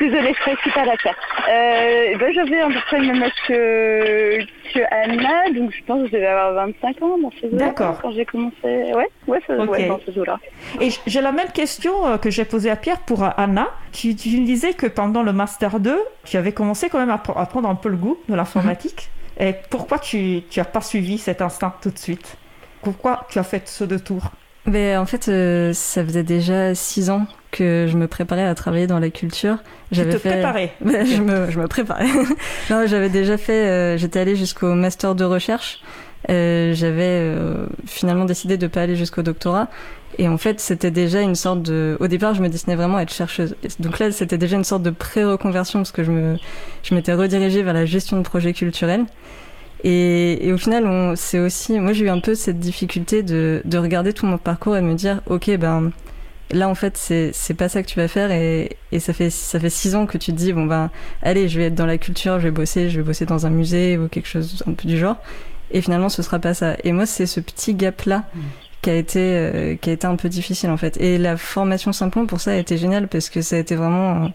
Désolée, je suis pas la euh, ben, J'avais à peu près le même âge que, que, Anna, donc je pense que je devais avoir 25 ans dans ces D'accord. Quand j'ai commencé, ouais, ouais, ça, okay. ouais dans ces eaux-là. Et j'ai la même question euh, que j'ai posée à Pierre pour Anna. Tu, tu me disais que pendant le Master 2, tu avais commencé quand même à, à prendre un peu le goût de l'informatique. Mhm. Et pourquoi tu n'as pas suivi cet instinct tout de suite? Pourquoi tu as fait ce détour? Mais en fait, euh, ça faisait déjà six ans que je me préparais à travailler dans la culture. J'avais fait... préparais je, me, je me préparais. non, j'avais déjà fait. Euh, j'étais allée jusqu'au master de recherche. Euh, j'avais euh, finalement décidé de pas aller jusqu'au doctorat. Et en fait, c'était déjà une sorte de. Au départ, je me destinais vraiment à être chercheuse. Donc là, c'était déjà une sorte de pré-reconversion parce que je me, je m'étais redirigée vers la gestion de projets culturels. Et, et, au final, c'est aussi, moi j'ai eu un peu cette difficulté de, de, regarder tout mon parcours et me dire, ok, ben là en fait c'est pas ça que tu vas faire et, et, ça fait ça fait six ans que tu te dis bon ben allez je vais être dans la culture, je vais bosser, je vais bosser dans un musée ou quelque chose un peu du genre. Et finalement ce sera pas ça. Et moi c'est ce petit gap là. Mmh. qui a été euh, qui a été un peu difficile en fait et la formation Simplon pour ça a été géniale parce que ça a été vraiment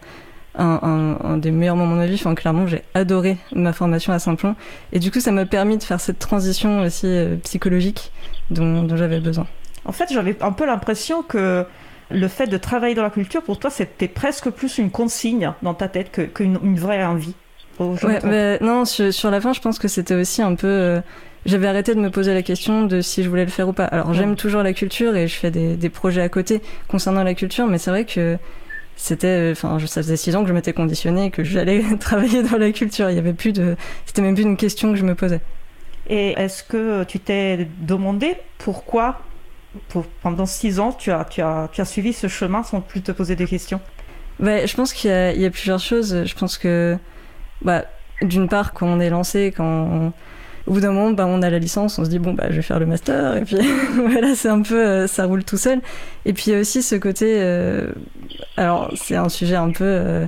un, un, des meilleurs moments de ma vie. Enfin, clairement, j'ai adoré ma formation à Saint-Plon. Et du coup, ça m'a permis de faire cette transition aussi euh, psychologique dont, dont j'avais besoin. En fait, j'avais un peu l'impression que le fait de travailler dans la culture, pour toi, c'était presque plus une consigne dans ta tête qu'une une vraie envie. Ouais, mais non, sur, sur, la fin, je pense que c'était aussi un peu. Euh, j'avais arrêté de me poser la question de si je voulais le faire ou pas. Alors, j'aime toujours la culture et je fais des, des projets à côté concernant la culture, mais c'est vrai que c'était euh, enfin ça faisait six ans que je m'étais conditionné que j'allais travailler dans la culture. Il y avait plus de c'était même plus une question que je me posais. Et est-ce que tu t'es demandé pourquoi pour, pendant six ans tu as, tu, as, tu as suivi ce chemin sans plus te poser des questions? Bah, je pense qu'il y, y, a plusieurs choses. Je pense que bah, d'une part quand on est lancé quand on, au bout d'un moment, bah, on a la licence, on se dit bon bah je vais faire le master et puis voilà, c'est un peu euh, ça roule tout seul. Et puis il y a aussi ce côté, euh, alors c'est un sujet un peu euh,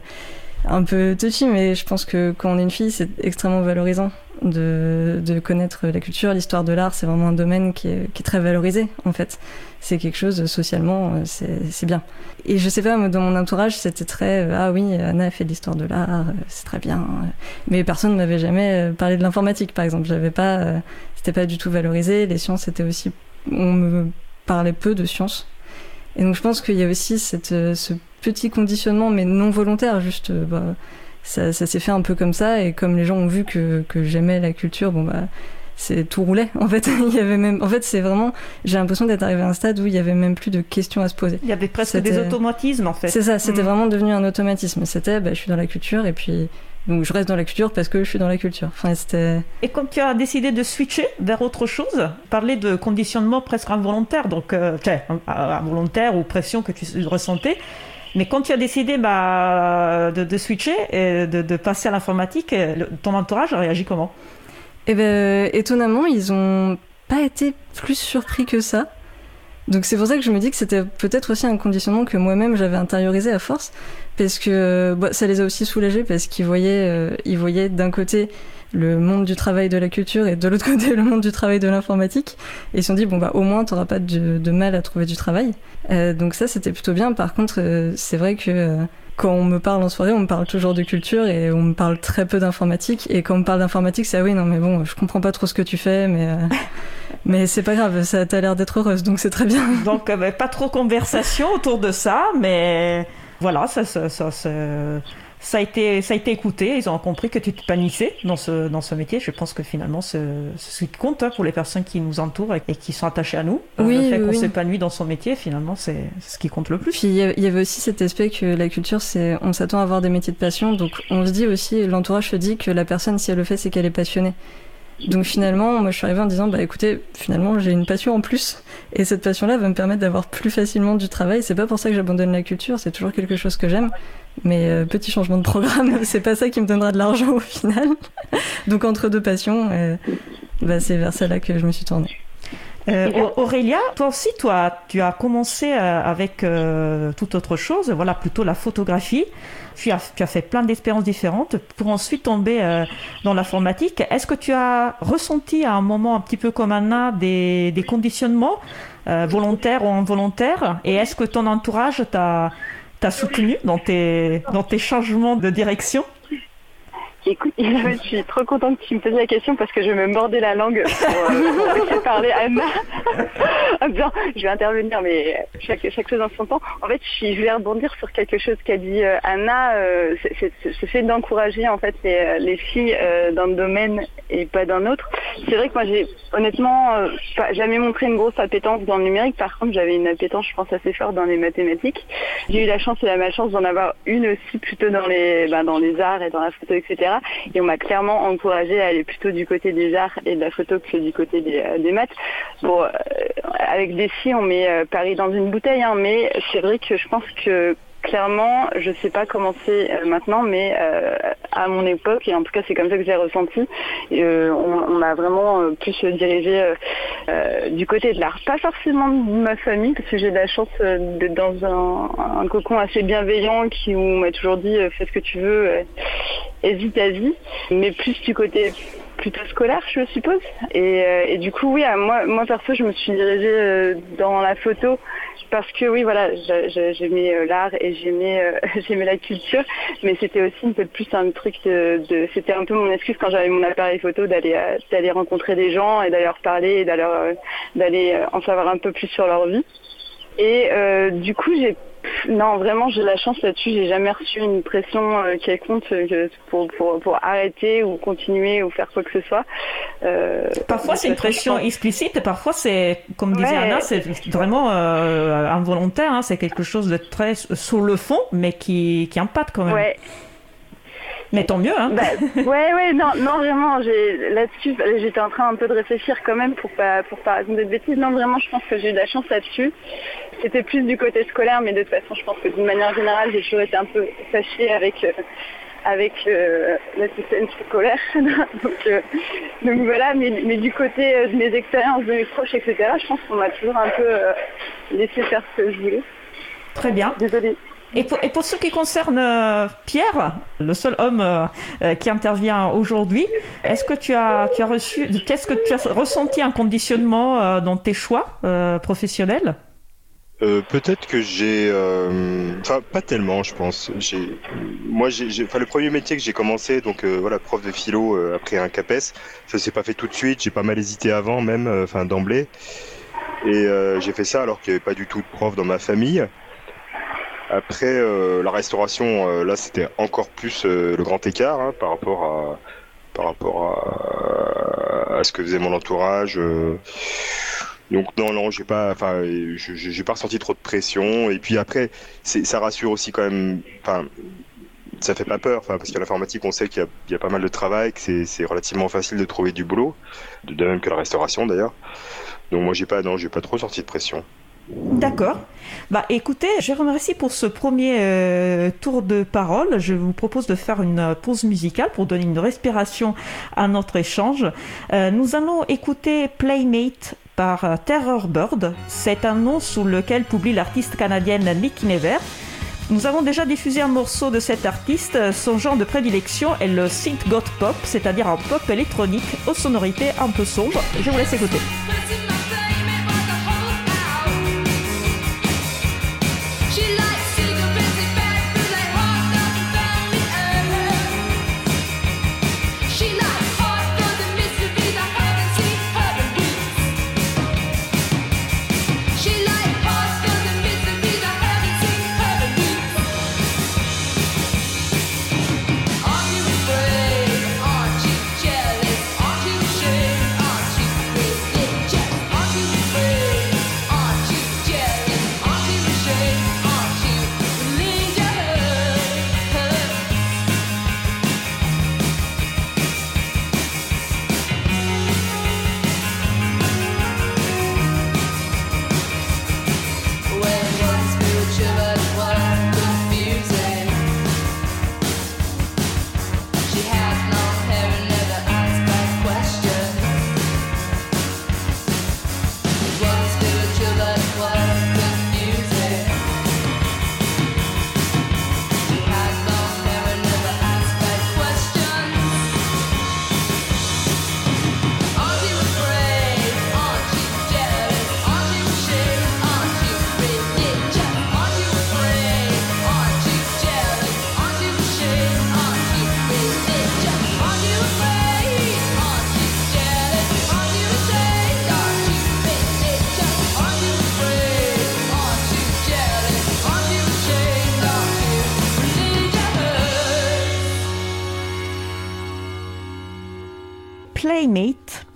un peu touchy, mais je pense que quand on est une fille, c'est extrêmement valorisant de, connaître la culture, l'histoire de l'art. C'est vraiment un domaine qui est, très valorisé, en fait. C'est quelque chose, socialement, euh, c'est bien. Et je sais pas, dans mon entourage, c'était très euh, Ah oui, Anna a fait de l'histoire de l'art, c'est très bien. Mais personne ne m'avait jamais parlé de l'informatique, par exemple. J'avais pas, c'était pas du tout valorisé. Les sciences, c'était aussi. On me parlait peu de sciences. Et donc je pense qu'il y a aussi ce petit conditionnement, mais non volontaire, juste. Bah, ça, s'est fait un peu comme ça et comme les gens ont vu que, que j'aimais la culture, bon bah c'est tout roulait en fait. Il y avait même en fait c'est vraiment j'ai l'impression d'être arrivé à un stade où il y avait même plus de questions à se poser. Il y avait presque des automatismes en fait. C'est ça c'était mm. vraiment devenu un automatisme. C'était bah, je suis dans la culture et puis donc je reste dans la culture parce que je suis dans la culture. Enfin c'était et quand tu as décidé de switcher vers autre chose parler de conditionnement presque involontaire donc euh, involontaire ou pression que tu ressentais mais quand tu as décidé bah, de, switcher et de, passer à l'informatique, ton entourage a réagi comment? Eh ben, étonnamment, ils ont pas été plus surpris que ça. Donc c'est pour ça que je me dis que c'était peut-être aussi un conditionnement que moi-même j'avais intériorisé à force, parce que bah, ça les a aussi soulagés parce qu'ils voyaient, euh, voyaient d'un côté le monde du travail de la culture et de l'autre côté le monde du travail de l'informatique. Et ils se sont dit, bon, bah, au moins, tu n'auras pas de, mal à trouver du travail. Euh, donc ça, c'était plutôt bien. Par contre, euh, c'est vrai que euh, quand on me parle en soirée, on me parle toujours de culture et on me parle très peu d'informatique. Et quand on me parle d'informatique, c'est ah oui, non, mais bon, je comprends pas trop ce que tu fais, mais, mais c'est pas grave, ça t'a l'air d'être heureuse, donc c'est très bien. Donc, pas trop conversation autour de ça, mais voilà, ça, ça, ça, ça ça a été, ça a été écouté. Ils ont compris que tu t'épanouissais dans ce, dans ce métier. Je pense que finalement, c'est ce qui compte hein, pour les personnes qui nous entourent et, qui sont attachées à nous. Oui, le fait qu'on s'épanouit dans son métier, finalement, c'est ce qui compte le plus. Puis il y avait aussi cet aspect que la culture, c'est, on s'attend à avoir des métiers de passion. Donc on se dit aussi, l'entourage se dit que la personne, si elle le fait, c'est qu'elle est passionnée. Donc finalement, moi je suis arrivée en disant, bah écoutez, finalement j'ai une passion en plus, et cette passion-là va me permettre d'avoir plus facilement du travail. C'est pas pour ça que j'abandonne la culture, c'est toujours quelque chose que j'aime, mais euh, petit changement de programme, c'est pas ça qui me donnera de l'argent au final. Donc entre deux passions, euh, bah, c'est vers celle-là que je me suis tournée. Euh, Aurélia, toi aussi, toi, tu as commencé avec toute autre chose, voilà, plutôt la photographie tu as, tu as fait plein d'expériences différentes pour ensuite tomber euh, dans l'informatique. Est-ce que tu as ressenti à un moment un petit peu comme Anna des, des conditionnements euh, volontaires ou involontaires? Et est-ce que ton entourage t'a soutenu dans tes, dans tes changements de direction? Écoute, je suis trop contente que tu me poses la question parce que je me mordais la langue pour, euh, parler Anna. Je vais intervenir, mais chaque, chose en son temps. En fait, je, vais rebondir sur quelque chose qu'a dit euh, Anna. Euh, c'est fait d'encourager en fait les, les filles euh, dans domaine et pas d'un autre. C'est vrai que moi, j'ai honnêtement jamais montré une grosse appétence dans le numérique. Par contre, j'avais une appétence, je pense, assez forte dans les mathématiques. J'ai eu la chance et la malchance d'en avoir une aussi plutôt dans les, ben, dans les arts et dans la photo, etc. Et on m'a clairement encouragé à aller plutôt du côté des arts et de la photo que du côté des, euh, maths. Bon, euh, avec des si, on met euh, Paris dans une bouteille, hein, mais c'est vrai que je pense que clairement, je sais pas comment c'est euh, maintenant, mais euh, à mon époque, et en tout cas c'est comme ça que j'ai ressenti, euh, on, m'a vraiment plus dirigé du côté de l'art. Pas forcément de ma famille, parce que j'ai la chance d'être dans un, cocon assez bienveillant qui où on m'a toujours dit fais ce que tu veux, hésite à vie, mais plus du côté plutôt scolaire, je suppose. Et, du coup, oui, moi, moi perso, je me suis dirigée dans la photo parce que oui, voilà, j'aimais euh, l'art et j'aimais euh, j'aimais la culture, mais c'était aussi un peu plus un truc de, c'était un peu mon excuse quand j'avais mon appareil photo d'aller euh, d'aller rencontrer des gens et d'aller leur parler et d'aller d'aller en savoir un peu plus sur leur vie. Et du coup, j'ai non, vraiment, j'ai la chance là-dessus. J'ai jamais reçu une pression euh, quelconque euh, pour, pour, pour, arrêter ou continuer ou faire quoi que ce soit. Euh, parfois, c'est une pression explicite parfois, c'est, comme disait Anna, c'est vraiment involontaire. Hein. C'est quelque chose de très sur le fond, mais qui, qui impacte quand même. Ouais. Mais tant mieux, hein bah, Ouais, ouais, non, non, vraiment, là-dessus, j'étais en train un peu de réfléchir quand même pour pas, pour pas raconter de bêtises. Non, vraiment, je pense que j'ai eu de la chance là-dessus. C'était plus du côté scolaire, mais de toute façon, je pense que d'une manière générale, j'ai toujours été un peu fâchée avec, euh, avec euh, la système scolaire. donc, euh, donc, voilà, mais, mais du côté de mes expériences, de mes proches, etc., je pense qu'on m'a toujours un peu laissé faire ce que je voulais. Très bien. Désolée. Et pour, ce qui concerne euh, Pierre, le seul homme euh, euh, qui intervient aujourd'hui, est-ce que tu as, tu as reçu, qu'est-ce que tu as ressenti un conditionnement dans tes choix professionnels? Peut-être que j'ai, enfin pas tellement, je pense. J'ai, moi, enfin le premier métier que j'ai commencé, donc voilà, prof de philo après un CAPES, ça s'est pas fait tout de suite. J'ai pas mal hésité avant, même, enfin d'emblée. Et j'ai fait ça alors qu'il n'y avait pas du tout de prof dans ma famille. Après, euh, la restauration, euh, là, c'était encore plus euh, le grand écart hein, par rapport à par rapport à, ce que faisait mon entourage. donc non, non, j'ai pas, enfin, j'ai pas ressenti trop de pression. Et puis après, ça rassure aussi quand même. Enfin, ça fait pas peur, parce qu'à l'informatique, on sait qu'il y, y, a pas mal de travail, que c'est relativement facile de trouver du boulot, de même que la restauration d'ailleurs. Donc moi, j'ai pas, non, j'ai pas trop sorti de pression. D'accord. Bah écoutez, je remercie pour ce premier euh, tour de parole. Je vous propose de faire une pause musicale pour donner une respiration à notre échange. Euh, nous allons écouter Playmate par euh, Terror Bird. C'est un nom sous lequel publie l'artiste canadienne Nick Never. Nous avons déjà diffusé un morceau de cet artiste. Son genre de prédilection est le synth goth pop, c'est-à-dire un pop électronique aux sonorités un peu sombres. Je vous laisse écouter.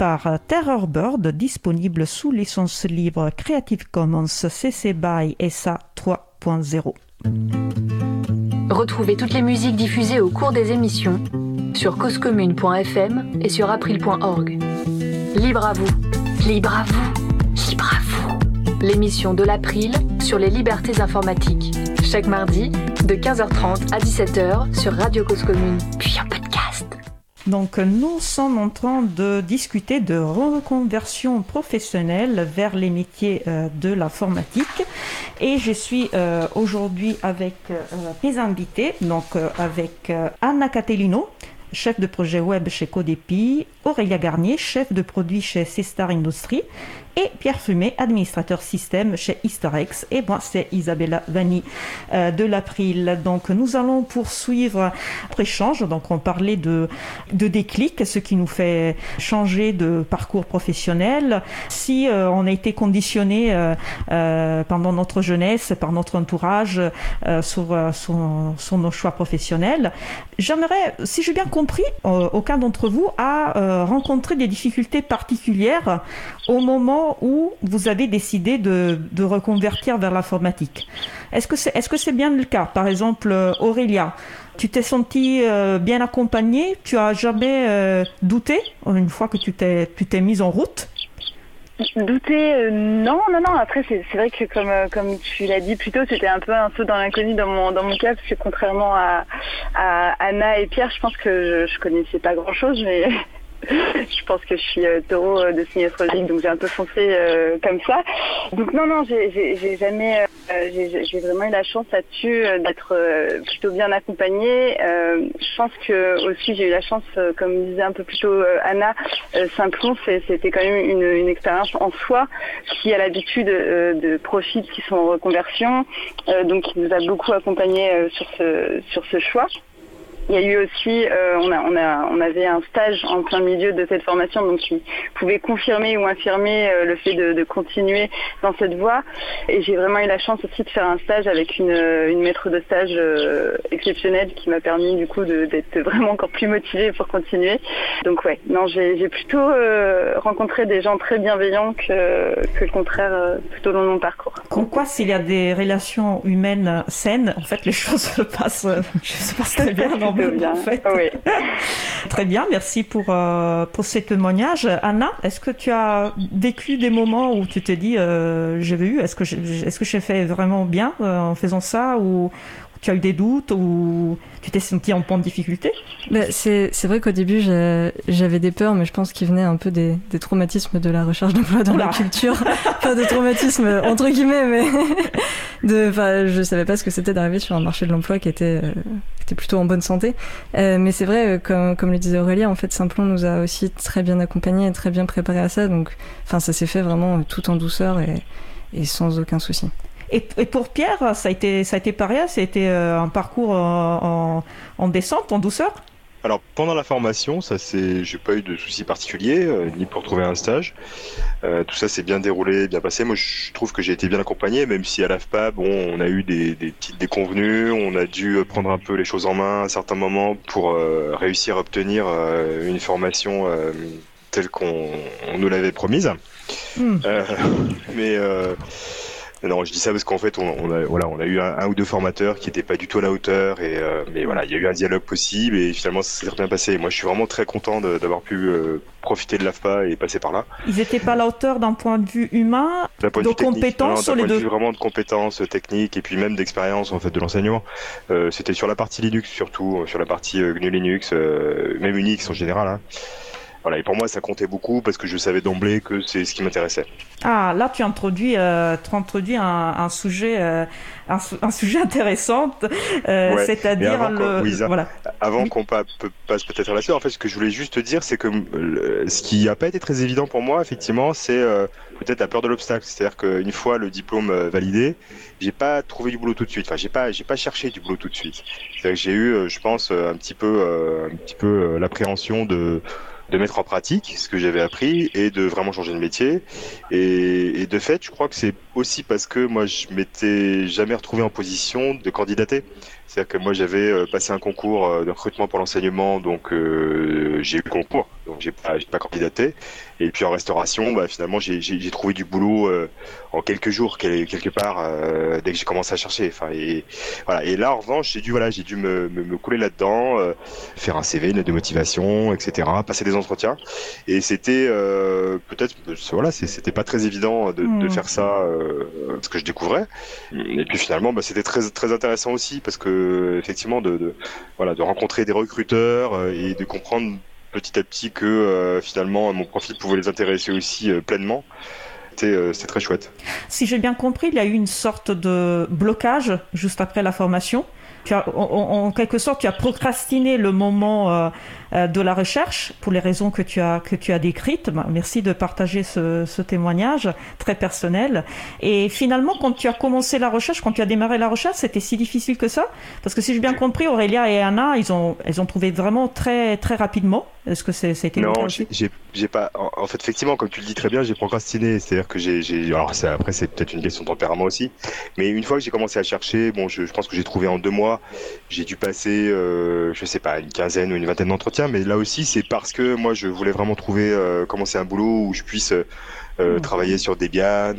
Par Terror Bird, disponible sous licence libre Creative Commons CC BY SA 3.0. Retrouvez toutes les musiques diffusées au cours des émissions sur causecommune.fm et sur april.org. Libre à vous, libre à vous, libre à vous. L'émission de l'April sur les libertés informatiques. Chaque mardi de 15h30 à 17h sur Radio Cause Commune, puis. Donc nous sommes en train de discuter de reconversion professionnelle vers les métiers euh, de l'informatique. Et je suis euh, aujourd'hui avec euh, mes invités, donc avec Anna Catellino, chef de projet web chez Codepi, Aurélia Garnier, chef de produit chez C-Star Industries, et Pierre Fumet, administrateur système chez Historex. Et moi, c'est Isabella Vanni euh, de l'April. Donc, nous allons poursuivre notre échange. Donc, on parlait de, de déclic, ce qui nous fait changer de parcours professionnel. Si euh, on a été conditionné euh, pendant notre jeunesse par notre entourage sur, sur, nos choix professionnels, j'aimerais, si j'ai bien compris, aucun d'entre vous a rencontré des difficultés particulières au moment où vous avez décidé de, reconvertir vers l'informatique. Est-ce que c'est est -ce c'est bien le cas? Par exemple, euh, Aurélia, tu t'es sentie euh, bien accompagnée? Tu as jamais euh, douté une fois que tu t'es mise en route? Douter, non, non, non. Après, c'est vrai que comme comme tu l'as dit plus tôt, c'était un peu un saut dans l'inconnu dans mon dans mon cas, parce que contrairement à, Anna et Pierre, je pense que je, je connaissais pas grand chose, mais je pense que je suis taureau de signe astrologique, donc j'ai un peu foncé comme ça. Donc non, non, j'ai jamais, j'ai vraiment eu la chance là-dessus d'être plutôt bien accompagnée. je pense que aussi j'ai eu la chance, comme disait un peu plus tôt Anna, Simplon, c'était quand même une, expérience en soi qui a l'habitude de profils qui sont en reconversion, donc qui nous a beaucoup accompagné sur ce sur ce choix. Il y a eu aussi, euh, on, a, on, a, on avait un stage en plein milieu de cette formation, donc qui pouvait confirmer ou infirmer euh, le fait de, de, continuer dans cette voie. Et j'ai vraiment eu la chance aussi de faire un stage avec une, une maître de stage euh, exceptionnelle qui m'a permis du coup d'être vraiment encore plus motivée pour continuer. Donc ouais, non, j'ai plutôt euh, rencontré des gens très bienveillants que, que le contraire tout au long de mon parcours. Comme quoi, s'il y a des relations humaines saines, en fait, les choses se passent, se passent très bien. Bien. Très bien, merci pour, euh, pour ces témoignages. Anna, est-ce que tu as vécu des moments où tu t'es dit, euh, j'ai vu, est-ce que j'ai fait vraiment bien euh, en faisant ça ou, tu as eu des doutes ou tu t'es senti en point de difficulté? Bah, C'est vrai qu'au début, j'avais des peurs, mais je pense qu'ils venaient un peu des, des, traumatismes de la recherche d'emploi dans la culture. pas des traumatismes entre guillemets, mais de, je savais pas ce que c'était d'arriver sur un marché de l'emploi qui était, euh, qui était plutôt en bonne santé. Euh, mais c'est vrai, euh, comme, comme le disait Aurélie, en fait, Simplon nous a aussi très bien accompagnés et très bien préparés à ça. Donc, enfin, ça s'est fait vraiment tout en douceur et, et sans aucun souci. Et, pour Pierre, ça a été, ça a été pareil, ça a été euh, un parcours en, descente, en douceur? Alors pendant la formation, ça c'est, j'ai pas eu de soucis particuliers, euh, ni pour trouver un stage. Euh, tout ça s'est bien déroulé, bien passé. Moi, je trouve que j'ai été bien accompagné, même si à l'AFPA, bon, on a eu des, petites déconvenues, on a dû prendre un peu les choses en main à certains moments pour réussir à obtenir une formation telle qu'on nous l'avait promise. Hmm. mais non, je dis ça parce qu'en fait, on, a, voilà, on a eu un, ou deux formateurs qui n'étaient pas du tout à la hauteur, et euh, mais voilà, il y a eu un dialogue possible, et finalement, ça s'est bien passé. Moi, je suis vraiment très content d'avoir pu euh, profiter de l'AFPA et passer par là. Ils n'étaient pas à la hauteur d'un point de vue humain, de, compétences sur les deux. vraiment de compétences techniques et puis même d'expérience en fait de l'enseignement. Euh, C'était sur la partie Linux surtout, sur la partie euh, GNU Linux, même Unix en général. Hein. Voilà, et pour moi, ça comptait beaucoup parce que je savais d'emblée que c'est ce qui m'intéressait. Ah, là, tu introduis, euh, tu introduis un, un sujet, euh, un, sujet intéressant, euh, c'est-à-dire le. voilà. Avant qu'on passe peut-être à la suite, en fait, ce que je voulais juste te dire, c'est que ce qui n'a pas été très évident pour moi, effectivement, c'est peut-être la peur de l'obstacle. C'est-à-dire qu'une fois le diplôme validé, j'ai pas trouvé du boulot tout de suite. Enfin, j'ai pas, j'ai pas cherché du boulot tout de suite. C'est-à-dire que j'ai eu, je pense, un petit peu, un petit peu l'appréhension de de mettre en pratique ce que j'avais appris et de vraiment changer de métier. Et, de fait, je crois que c'est aussi parce que moi, je m'étais jamais retrouvé en position de candidater. C'est-à-dire que moi, j'avais euh, passé un concours euh, de recrutement pour l'enseignement, donc euh, j'ai eu le concours, donc j'ai pas, pas candidaté. Et puis en restauration, bah, finalement, j'ai trouvé du boulot euh, en quelques jours, quelque part, euh, dès que j'ai commencé à chercher. Enfin, et, voilà. et là, en revanche, j'ai dû, voilà, j'ai dû me, me, couler là-dedans, faire un CV, une lettre de motivation, etc., passer des entretiens. Et c'était peut-être, voilà, c'était pas très évident de, de mmh. faire ça, parce que je découvrais. Et puis finalement, bah, c'était très, très intéressant aussi, parce que effectivement, de, voilà, de rencontrer des recruteurs et de comprendre petit à petit que euh, finalement mon profil pouvait les intéresser aussi euh, pleinement. Euh, c'était très chouette. Si j'ai bien compris, il y a eu une sorte de blocage juste après la formation. As, en, quelque sorte, tu as procrastiné le moment euh, de la recherche pour les raisons que tu as, que tu as décrites. Bah, merci de partager ce, ce, témoignage très personnel. Et finalement, quand tu as commencé la recherche, quand tu as démarré la recherche, c'était si difficile que ça? Parce que si j'ai bien compris, Aurélia et Anna, ils ont, elles ont trouvé vraiment très, très rapidement. Est-ce que c'était Non, j'ai pas. En, fait, effectivement, comme tu le dis très bien, j'ai procrastiné. C'est-à-dire que j'ai. Alors, après, c'est peut-être une question de tempérament aussi. Mais une fois que j'ai commencé à chercher, bon, je, je pense que j'ai trouvé en deux mois. J'ai dû passer, euh, je sais pas, une quinzaine ou une vingtaine d'entretiens mais là aussi c'est parce que moi je voulais vraiment trouver euh, commencer un boulot où je puisse euh, euh, mmh. travailler sur Debian,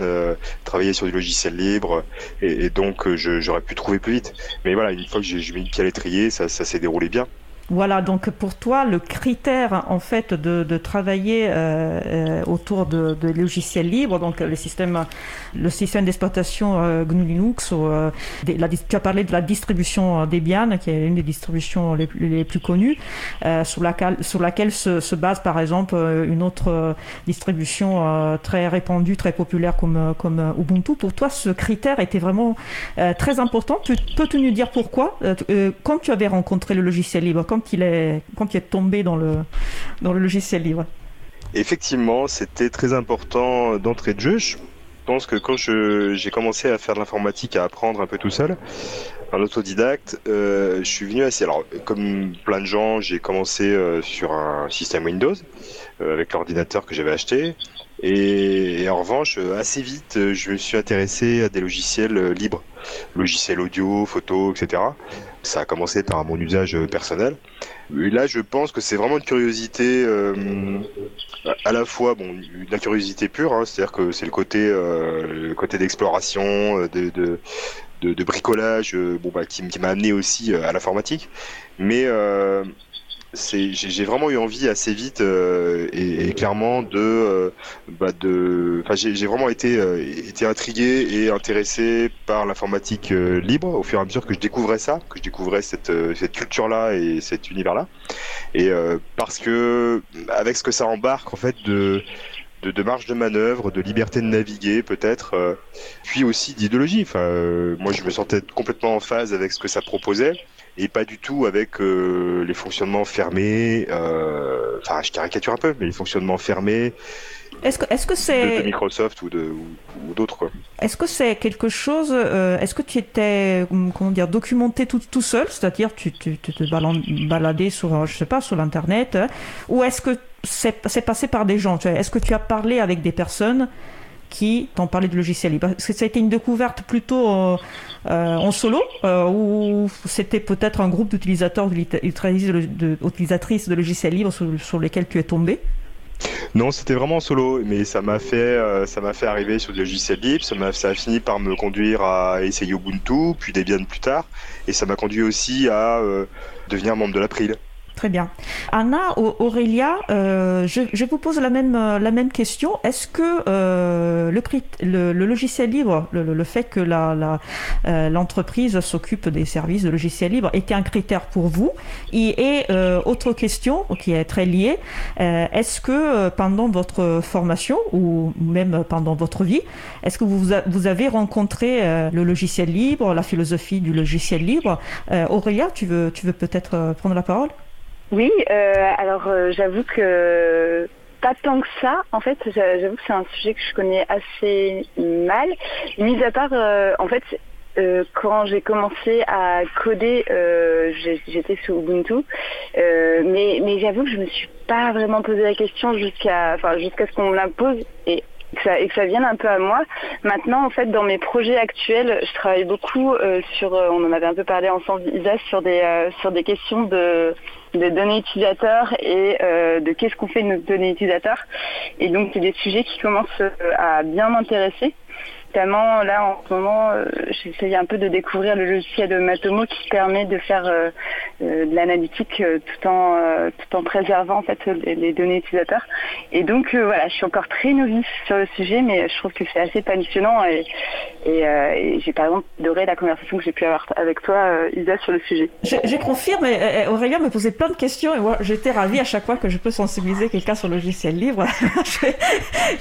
travailler sur du logiciel libre, et, donc j'aurais pu trouver plus vite. Mais voilà, une fois que j'ai mis le pied à l'étrier, ça, ça s'est déroulé bien. Voilà, donc pour toi, le critère en fait de, travailler euh, euh, autour de, logiciels libres, donc le système, le système d'exploitation euh, GNU Linux, ou, la, tu as parlé de la distribution Debian, qui est une des distributions les, plus connues, sur laquelle, sur laquelle se, base par exemple une autre distribution très répandue, très populaire comme, comme Ubuntu. Pour toi, ce critère était vraiment très important. Peux-tu nous dire pourquoi Quand tu avais rencontré le logiciel libre, quand il est, quand il est tombé dans le, dans le logiciel libre. Effectivement, c'était très important d'entrée de jeu. Je pense que quand j'ai commencé à faire de l'informatique, à apprendre un peu tout seul, en autodidacte, euh, je suis venu assez. Alors, comme plein de gens, j'ai commencé euh, sur un système Windows euh, avec l'ordinateur que j'avais acheté. Et, en revanche, assez vite, je me suis intéressé à des logiciels libres, logiciels audio, photo, etc. Ça a commencé par mon usage personnel. Là, je pense que c'est vraiment une curiosité, euh, à la fois, bon, curiosité pure, hein, c'est-à-dire que c'est le côté, euh, le côté d'exploration, euh, de, bricolage, bon, bah, qui m'a amené aussi à l'informatique. Mais j'ai vraiment eu envie assez vite euh, et, clairement de, euh, bah de, enfin j'ai vraiment été euh, été intrigué et intéressé par l'informatique libre au fur et à mesure que je découvrais ça, que je découvrais cette cette culture là et cet univers là, et parce que avec ce que ça embarque en fait de de, marge de manœuvre, de liberté de naviguer peut-être, puis aussi d'idéologie. Enfin, moi je me sentais complètement en phase avec ce que ça proposait et pas du tout avec euh, les fonctionnements fermés. Euh, enfin, je caricature un peu, mais les fonctionnements fermés. Est-ce que est-ce que c'est de, Microsoft ou de ou, d'autres Est-ce que c'est quelque chose euh, Est-ce que tu étais comment dire documenté tout, tout seul, c'est-à-dire tu, tu, tu, te baladais sur je sais pas sur l'internet, hein, ou est-ce que c'est passé par des gens Est-ce que tu as parlé avec des personnes qui t'ont parlé de logiciel libre Est-ce que ça a été une découverte plutôt en solo euh, ou c'était peut-être un groupe d'utilisateurs, d'utilisatrices de logiciels libres sur, lesquels tu es tombé? Non, c'était vraiment en solo, mais ça m'a fait, fait arriver sur libres. Ça, a, ça a fini par me conduire à essayer Ubuntu, puis Debian plus tard, et ça m'a conduit aussi à devenir membre de l'April. Très bien. Anna, Aurélia, euh, je, vous pose la même, euh, question. Est-ce que euh, le, logiciel libre, le, fait que l'entreprise s'occupe des services de logiciel libre était un critère pour vous? Et, autre question qui est très liée, est-ce que pendant votre formation ou même pendant votre vie, est-ce que vous, vous avez rencontré le logiciel libre, la philosophie du logiciel libre? Aurélia, tu veux, tu veux peut-être prendre la parole? Oui, euh, alors euh, j'avoue que pas tant que ça. En fait, j'avoue que c'est un sujet que je connais assez mal. Mis à part, euh, en fait, quand j'ai commencé à coder, j'étais sous Ubuntu, mais, mais j'avoue que je me suis pas vraiment posé la question jusqu'à, enfin, ce qu'on me la pose et que ça, et que ça vienne un peu à moi. Maintenant, en fait, dans mes projets actuels, je travaille beaucoup sur, on en avait un peu parlé ensemble, Isa, sur des, sur des questions de de données utilisateurs et euh, de qu'est-ce qu'on fait de nos données utilisateurs. Et donc, c'est des sujets qui commencent euh, à bien m'intéresser. Notamment, là, en ce moment, euh, j'essaye un peu de découvrir le logiciel de Matomo qui permet de faire euh, de l'analytique tout en tout en préservant en fait les, données utilisateurs. Et donc voilà, je suis encore très novice sur le sujet, mais je trouve que c'est assez passionnant et, et, j'ai par exemple adoré la conversation que j'ai pu avoir avec toi, Isa, sur le sujet. Je, confirme, Aurélien me posait plein de questions et moi j'étais ravie à chaque fois que je peux sensibiliser quelqu'un sur le logiciel libre.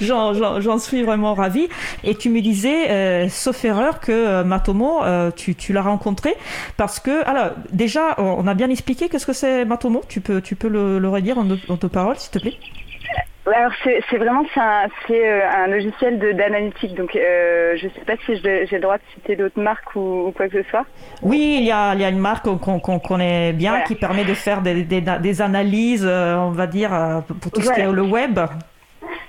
J'en suis vraiment ravie. Et tu me disais euh, sauf erreur, que euh, Matomo, euh, tu, l'as rencontré parce que, alors, déjà, on a bien expliqué qu'est-ce que c'est Matomo. Tu peux, tu peux le, redire en, deux paroles, s'il te plaît? Alors c'est vraiment c'est un, logiciel d'analytique donc je ne sais pas si j'ai le droit de citer d'autres marques ou, quoi que ce soit. Oui il y a, il y a une marque qu'on connaît bien qui permet de faire des, des, analyses on va dire pour tout ce qui est le web.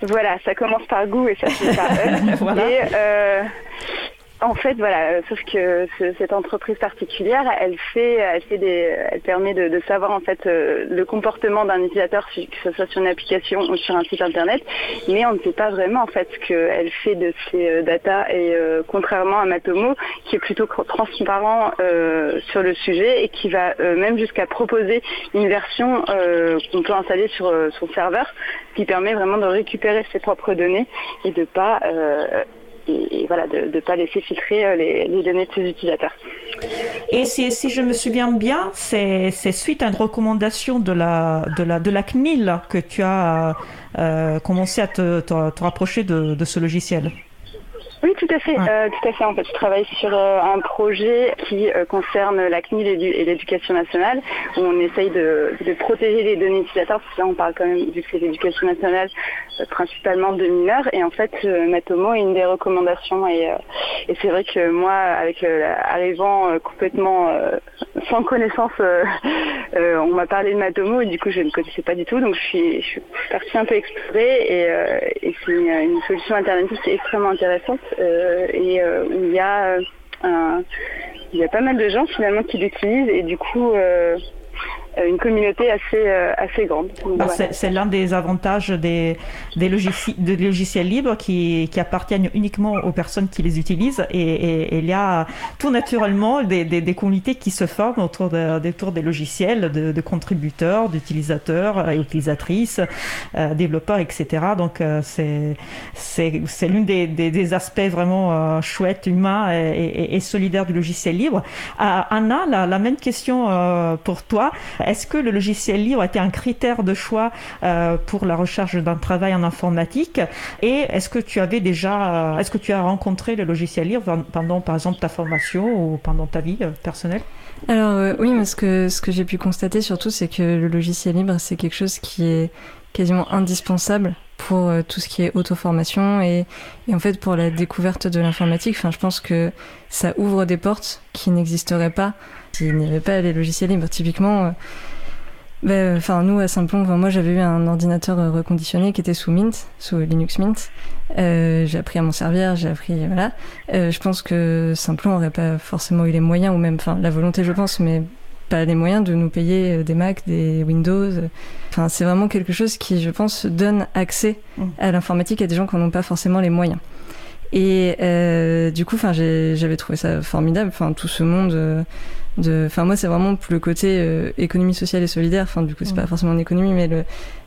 Voilà, ça commence par goût et ça finit par. Et, euh, En fait, voilà, euh, sauf que ce- cette entreprise particulière, elle fait, elle permet de, savoir en fait euh, le comportement d'un utilisateur, que ce soit sur une application ou sur un site internet, mais on ne sait pas vraiment en fait ce qu'elle fait de ces euh, data. Et contrairement à Matomo, qui est plutôt transparent sur le sujet et qui va même jusqu'à proposer une version qu'on peut installer sur son serveur, qui permet vraiment de récupérer ses propres données et de pas et, voilà, de ne pas laisser filtrer euh, les, données de ses utilisateurs. Et si, si je me souviens bien, c'est suite à une recommandation de la, de la, de la CNIL que tu as euh, commencé à te, te, rapprocher de ce logiciel. Oui, tout à fait. Euh, tout à fait. En fait, je travaille sur euh, un projet qui euh, concerne la CNIL et, du- et l'éducation nationale, où on essaye de, de protéger les données utilisateurs, parce que là, on parle quand même, vu que c'est l'éducation nationale, euh, principalement de mineurs. Et en fait, Matomo est une des recommandations. Et, et c'est vrai que moi, avec arrivant complètement sans connaissance, on m'a parlé de Matomo et du coup, je ne connaissais pas du tout. Donc, je suis, je suis partie un peu explorer et, et c'est une, une solution alternative qui est extrêmement intéressante et euh, il y a euh, il y a pas mal de gens finalement qui l'utilisent. Et du coup euh, euh, une communauté assez euh, assez grande. Voilà. c'est- l'un des avantages des, des, logici- des logiciels libres qui, qui appartiennent uniquement aux personnes qui les utilisent. Et, et- et il y a tout naturellement des, des, des communautés qui se forment autour, de, des- autour des logiciels, de, de contributeurs, d'utilisateurs et utilisatrices, euh, développeurs, etc. Donc euh, c'est c'est c'est l'une des, des, des aspects vraiment euh, chouettes, humains et, et, et solidaires du logiciel libre. Euh, Anna, la, la même question euh, pour toi. Est-ce que le logiciel libre a été un critère de choix euh, pour la recherche d'un travail en informatique? Et est-ce que tu avais déjà, euh, est-ce que tu as rencontré le logiciel libre pendant, par exemple, ta formation ou pendant ta vie euh, personnelle? Alors oui, mais ce que, ce que j'ai pu constater surtout, c'est que le logiciel libre, c'est quelque chose qui est quasiment indispensable pour tout ce qui est auto-formation et, et en fait pour la découverte de l'informatique. Enfin, je pense que ça ouvre des portes qui n'existeraient pas s'il n'y avait pas les logiciels libres. Typiquement, euh, ben, enfin nous à Saint-Plon, moi j'avais eu un ordinateur euh, reconditionné qui était sous Mint, sous Linux Mint. Euh, j'ai appris à m'en servir, j'ai appris voilà. Euh, je pense que Simplon aurait pas forcément eu les moyens ou même, enfin la volonté je pense, mais pas les moyens de nous payer euh, des Mac, des Windows. Enfin c'est vraiment quelque chose qui je pense donne accès Mm. à l'informatique à des gens qui n'ont pas forcément les moyens. Et euh, du coup, enfin, j'avais trouvé ça formidable. Enfin, tout ce monde euh, de, enfin, moi, c'est vraiment le côté euh, économie sociale et solidaire. Enfin, du coup, c'est Mm. pas forcément en économie, mais le,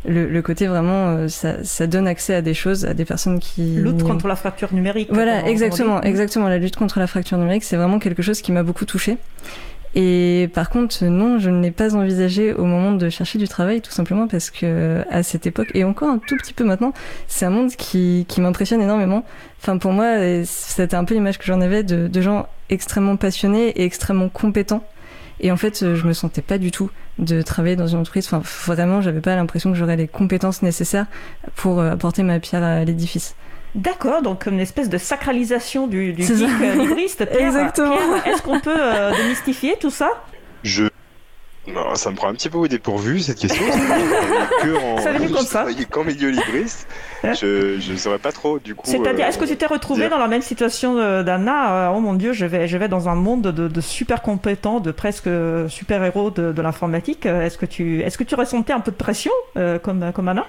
le, le côté vraiment, euh, ça, ça donne accès à des choses, à des personnes qui. Lutte contre la fracture numérique. Voilà, exactement, exactement. La lutte contre la fracture numérique, c'est vraiment quelque chose qui m'a beaucoup touchée. Et par contre, non, je ne l'ai pas envisagé au moment de chercher du travail, tout simplement parce que à cette époque, et encore un tout petit peu maintenant, c'est un monde qui, qui m'impressionne énormément. Enfin, pour moi, et c'était un peu l'image que j'en avais de, de gens extrêmement passionnés et extrêmement compétents. Et en fait, je me sentais pas du tout de travailler dans une entreprise. Enfin, vraiment, j'avais pas l'impression que j'aurais les compétences nécessaires pour euh, apporter ma pierre à l'édifice. D'accord, donc une espèce de sacralisation du, du geek euh, Exactement. Est-ce qu'on peut euh, démystifier tout ça? Je. Non, ça me prend un petit peu au dépourvu cette question. que en... Ça venu comme ça. qu'en milieu libriste. je je saurais pas trop du coup. C'est-à-dire, euh, est-ce que tu t'es retrouvé dire. dans la même situation euh, d'Anna euh, Oh mon Dieu, je vais, je vais dans un monde de, de super compétents, de presque super héros de, de l'informatique. Est-ce que tu, est-ce que tu ressentais un peu de pression euh, comme, comme Anna?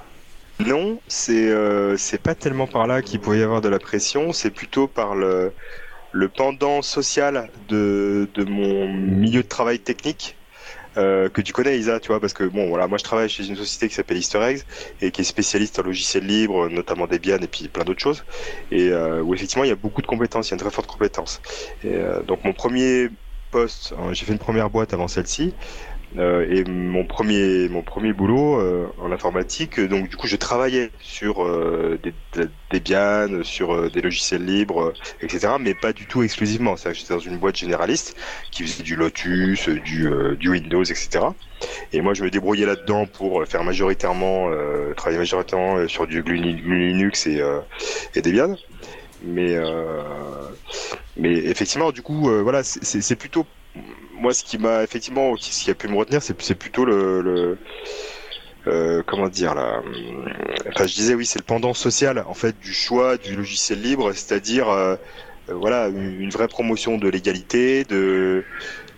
Non, c'est euh, c'est pas tellement par là qu'il pouvait y avoir de la pression, c'est plutôt par le, le pendant social de, de mon milieu de travail technique. Euh, que tu connais Isa, tu vois, parce que bon, voilà, moi je travaille chez une société qui s'appelle Easter Eggs et qui est spécialiste en logiciels libres, notamment Debian et puis plein d'autres choses, et euh, où effectivement il y a beaucoup de compétences, il y a une très forte compétence. Et, euh, donc mon premier poste, hein, j'ai fait une première boîte avant celle-ci, et mon premier, mon premier boulot euh, en informatique, euh, donc du coup je travaillais sur euh, des, Debian, sur euh, des logiciels libres, euh, etc. Mais pas du tout exclusivement. C'est-à-dire que j'étais dans une boîte généraliste qui faisait du Lotus, euh, du, euh, Windows, etc. Et moi je me débrouillais là-dedans pour faire majoritairement, euh, travailler majoritairement euh, sur du Linux et, euh, Debian. Mais, euh, mais effectivement, du coup, euh, voilà, c'est plutôt moi, ce qui m'a effectivement, ce qui a pu me retenir, c'est plutôt le, le euh, comment dire là. Enfin, je disais oui, c'est le pendant social en fait du choix du logiciel libre, c'est-à-dire euh, voilà, une vraie promotion de l'égalité, de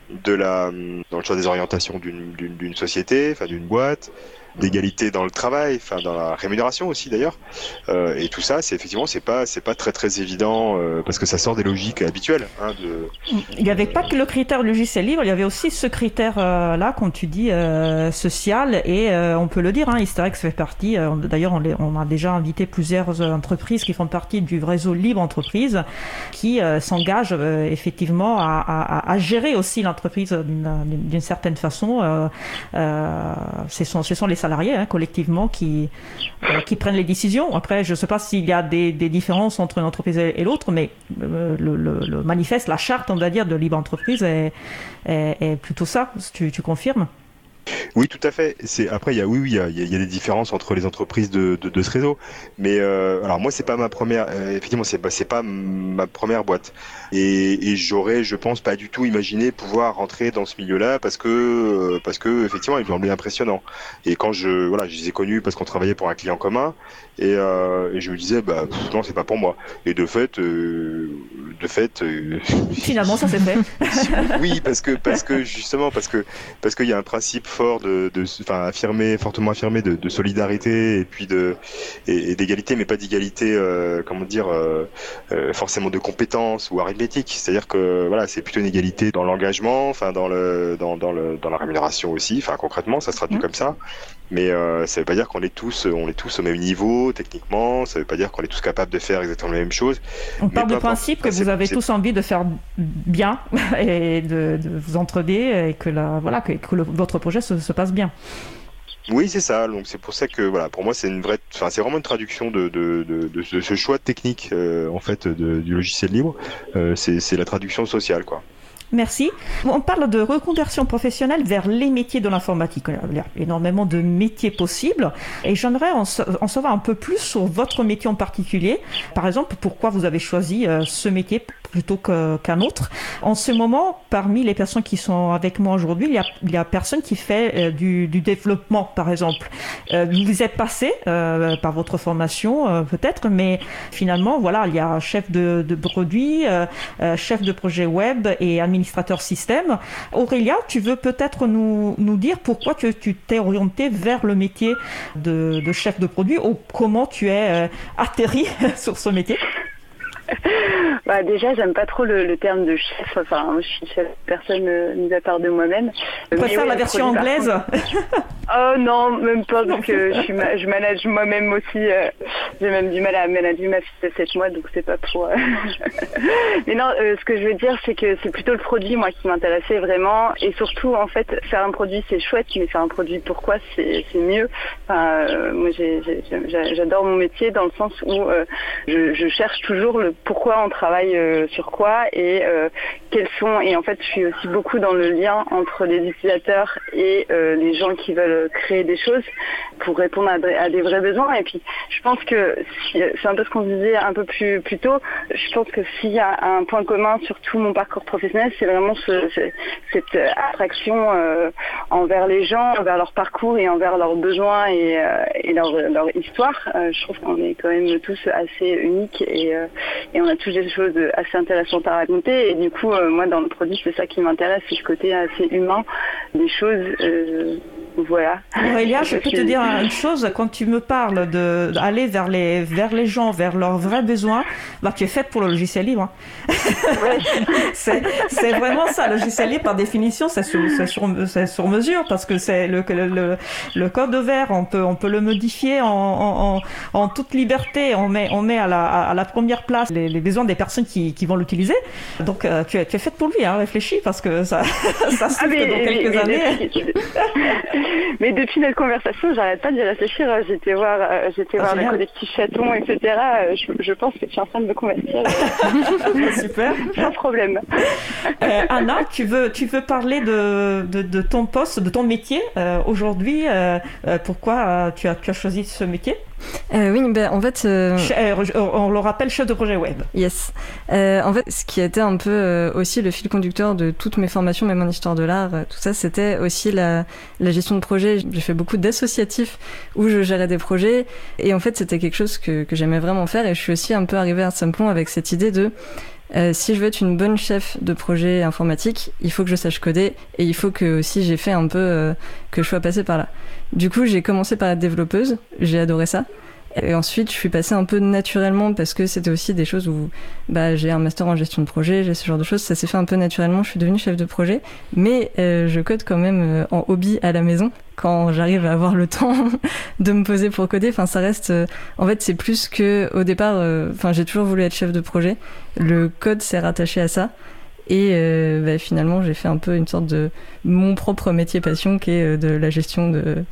de la dans le choix des orientations d'une société, enfin d'une boîte, d'égalité dans le travail, enfin dans la rémunération aussi d'ailleurs. Euh, et tout ça, c'est effectivement c'est pas c'est pas très très évident euh, parce que ça sort des logiques habituelles. Hein. Il n'y avait pas que le critère logiciel libre, il y avait aussi ce critère euh, là, comme tu dis, social et on peut le dire, hein, Hysterex fait partie. d'ailleurs, on, a déjà invité plusieurs entreprises qui font partie du réseau Libre Entreprise qui s'engagent effectivement à, à, à, gérer aussi l'entreprise d'une certaine façon. ce sont ce sont les salariés hein, collectivement qui, euh, qui prennent les décisions. Après, je ne sais pas s'il y a des, différences entre une entreprise et, l'autre, mais euh, le, manifeste, la charte, on va dire, de libre entreprise est, plutôt ça. Tu, confirmes? Oui, tout à fait. Après, il y a oui, il y a, des différences entre les entreprises de, ce réseau. Mais euh, alors moi, c'est pas ma première. Effectivement, c'est pas ma première boîte. Et, et j'aurais, je pense, pas du tout imaginé pouvoir rentrer dans ce milieu-là parce que euh, parce que effectivement, il me semblait impressionnant. Et quand je voilà, je les ai connus parce qu'on travaillait pour un client commun. Et, euh, et je me disais, bah non, c'est pas pour moi. Et de fait, euh, de fait. Finalement, ça s'est fait. oui, parce que parce que justement parce que parce qu'il y a un principe fort de, enfin affirmé, fortement affirmé de, de, solidarité et puis de et, d'égalité, mais pas d'égalité, comment dire, forcément de compétences ou C'est-à-dire que voilà, c'est plutôt une égalité dans l'engagement, enfin dans le dans, dans le dans la rémunération aussi. Enfin concrètement, ça se traduit mmh. comme ça. Mais euh, ça veut pas dire qu'on est tous on est tous au même niveau techniquement. Ça veut pas dire qu'on est tous capables de faire exactement la même chose. On part du principe que vous avez tous envie de faire bien et de, de vous entraider et que la voilà que, que le, votre projet se, se passe bien. Oui, c'est ça. Donc c'est pour ça que voilà, pour moi c'est une vraie, enfin c'est vraiment une traduction de, de, de, de ce choix technique euh, en fait du logiciel libre. Euh, c'est la traduction sociale quoi. Merci. On parle de reconversion professionnelle vers les métiers de l'informatique. Il y a énormément de métiers possibles et j'aimerais en, savoir un peu plus sur votre métier en particulier. Par exemple, pourquoi vous avez choisi euh, ce métier? Plutôt qu'un autre. En ce moment, parmi les personnes qui sont avec moi aujourd'hui, il y a, il y a personne qui fait euh, du, du, développement, par exemple. Euh, vous êtes passé par votre formation, peut-être, mais finalement, voilà, il y a chef de, de produit, chef de projet web et administrateur administrateur système. Aurélia, tu veux peut-être nous, nous dire pourquoi tu t'es orienté vers le métier de, de, chef de produit ou comment tu es euh, atterri sur ce métier? bah déjà, j'aime pas trop le, le, terme de chef. Enfin, je suis chef personne euh, mis à part de moi-même. Tu préfères la version anglaise Oh non, même pas parce que je, suis je manage moi-même aussi. Euh, J'ai même du mal à manager ma fille de 7 mois, donc c'est pas pour. Euh... mais non, euh, ce que je veux dire, c'est que c'est plutôt le produit moi qui m'intéressait vraiment, et surtout en fait, faire un produit c'est chouette, mais faire un produit pourquoi c'est mieux. Enfin, euh, moi, j'adore mon métier dans le sens où je, je cherche toujours le pourquoi on travaille euh, sur quoi et euh, quels sont. Et en fait, je suis aussi beaucoup dans le lien entre les utilisateurs et euh, les gens qui veulent créer des choses pour répondre à, des vrais besoins. Et puis, je pense que c'est un peu ce qu'on disait un peu plus, plus tôt. Je pense que s'il y a un point commun sur tout mon parcours professionnel, c'est vraiment ce, cette attraction envers les gens, envers leur parcours et envers leurs besoins et, et leur, leur, histoire. je trouve qu'on est quand même tous assez uniques et, et on a tous des choses assez intéressantes à raconter. Et du coup, euh, moi, dans le produit, c'est ça qui m'intéresse, c'est ce côté assez humain des choses. Voilà. Aurélia, je peux te dire une chose, quand tu me parles d'aller vers les, vers les gens, vers leurs vrais besoins, bah, tu es faite pour le logiciel libre. Hein. c'est vraiment ça. Le logiciel libre, par définition, c'est sur, sur, sur, mesure parce que c'est le, le, le, code vert, on peut, on peut le modifier en, en, en toute liberté. On met, on met à, la, à la première place les, les besoins des personnes qui, qui vont l'utiliser. Donc, euh, tu, es, tu es faite pour lui, hein, réfléchis parce que ça, ça se ah, dans quelques années. Mais depuis notre conversation, j'arrête pas d'y réfléchir. J'étais voir, euh, j'étais ah, voir le collectif Chaton, etc. Euh, je, je, pense que tu es en train de me convertir. Super. Sans problème. Euh, Anna, tu veux, tu veux parler de, de, de ton poste, de ton métier euh, aujourd'hui. Euh, pourquoi tu as, tu as choisi ce métier? Euh, oui, ben, en fait. Euh... On le rappelle, chef de projet web. Yes. Euh, en fait, ce qui été un peu euh, aussi le fil conducteur de toutes mes formations, même en histoire de l'art, euh, tout ça, c'était aussi la, la, gestion de projet. J'ai fait beaucoup d'associatifs où je gérais des projets. Et en fait, c'était quelque chose que, que j'aimais vraiment faire. Et je suis aussi un peu arrivée à ce point avec cette idée de euh, si je veux être une bonne chef de projet informatique, il faut que je sache coder et il faut que aussi j'ai fait un peu euh, que je sois passée par là. Du coup, j'ai commencé par être développeuse, j'ai adoré ça. Et ensuite, je suis passée un peu naturellement parce que c'était aussi des choses où bah, j'ai un master en gestion de projet, j'ai ce genre de choses. Ça s'est fait un peu naturellement. Je suis devenue chef de projet, mais euh, je code quand même euh, en hobby à la maison quand j'arrive à avoir le temps de me poser pour coder. Enfin, ça reste. euh, en fait, c'est plus que au départ. euh, Enfin, j'ai toujours voulu être chef de projet. Le code s'est rattaché à ça. Et euh, bah, finalement, j'ai fait un peu une sorte de mon propre métier passion qui est euh, de la gestion de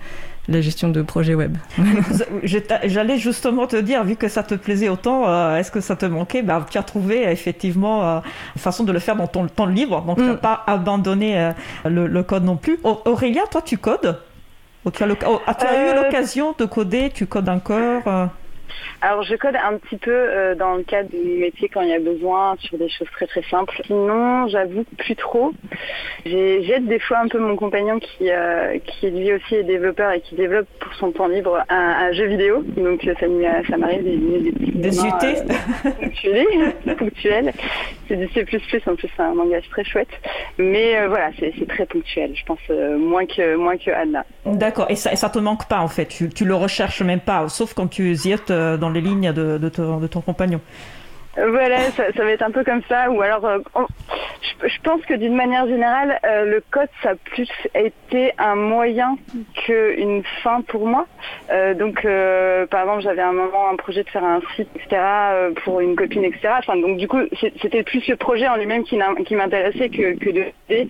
la gestion de projets web. J'allais justement te dire, vu que ça te plaisait autant, euh, est-ce que ça te manquait? Bah, Tu as trouvé euh, effectivement euh, une façon de le faire dans ton temps libre, donc tu n'as Mm. pas abandonné euh, le, le code non plus. Au- Aurélia, toi, tu codes? Ou tu as, l'oc- oh, ah, tu as eu Euh, l'occasion de coder? Tu codes encore euh? Alors je code un petit peu euh, dans le cadre du métier quand il y a besoin sur des choses très très simples. Sinon, j'avoue plus trop. J'ai- J'aide des fois un peu mon compagnon qui, euh, qui lui aussi est développeur et qui développe pour son temps libre un, un jeu vidéo. Donc euh, ça ça m'arrive des, des, petits Des moments, euh, ponctuels. C'est du C++, en plus c'est un langage très chouette. Mais euh, voilà, c'est très ponctuel. Je pense moins que moins que Anna. D'accord, et ça, et ça te manque pas en fait, tu, tu le recherches même pas, sauf quand tu ziotes euh, dans les lignes de ton compagnon. Voilà, ça, ça va être un peu comme ça. Ou alors, euh, je, je pense que d'une manière générale, euh, le code, ça a plus été un moyen qu'une fin pour moi. Euh, donc, euh, par exemple, j'avais un moment un projet de faire un site, etc., euh, pour une copine, etc. Enfin, donc, du coup, c'était plus le projet en lui-même qui, qui m'intéressait que, que de et,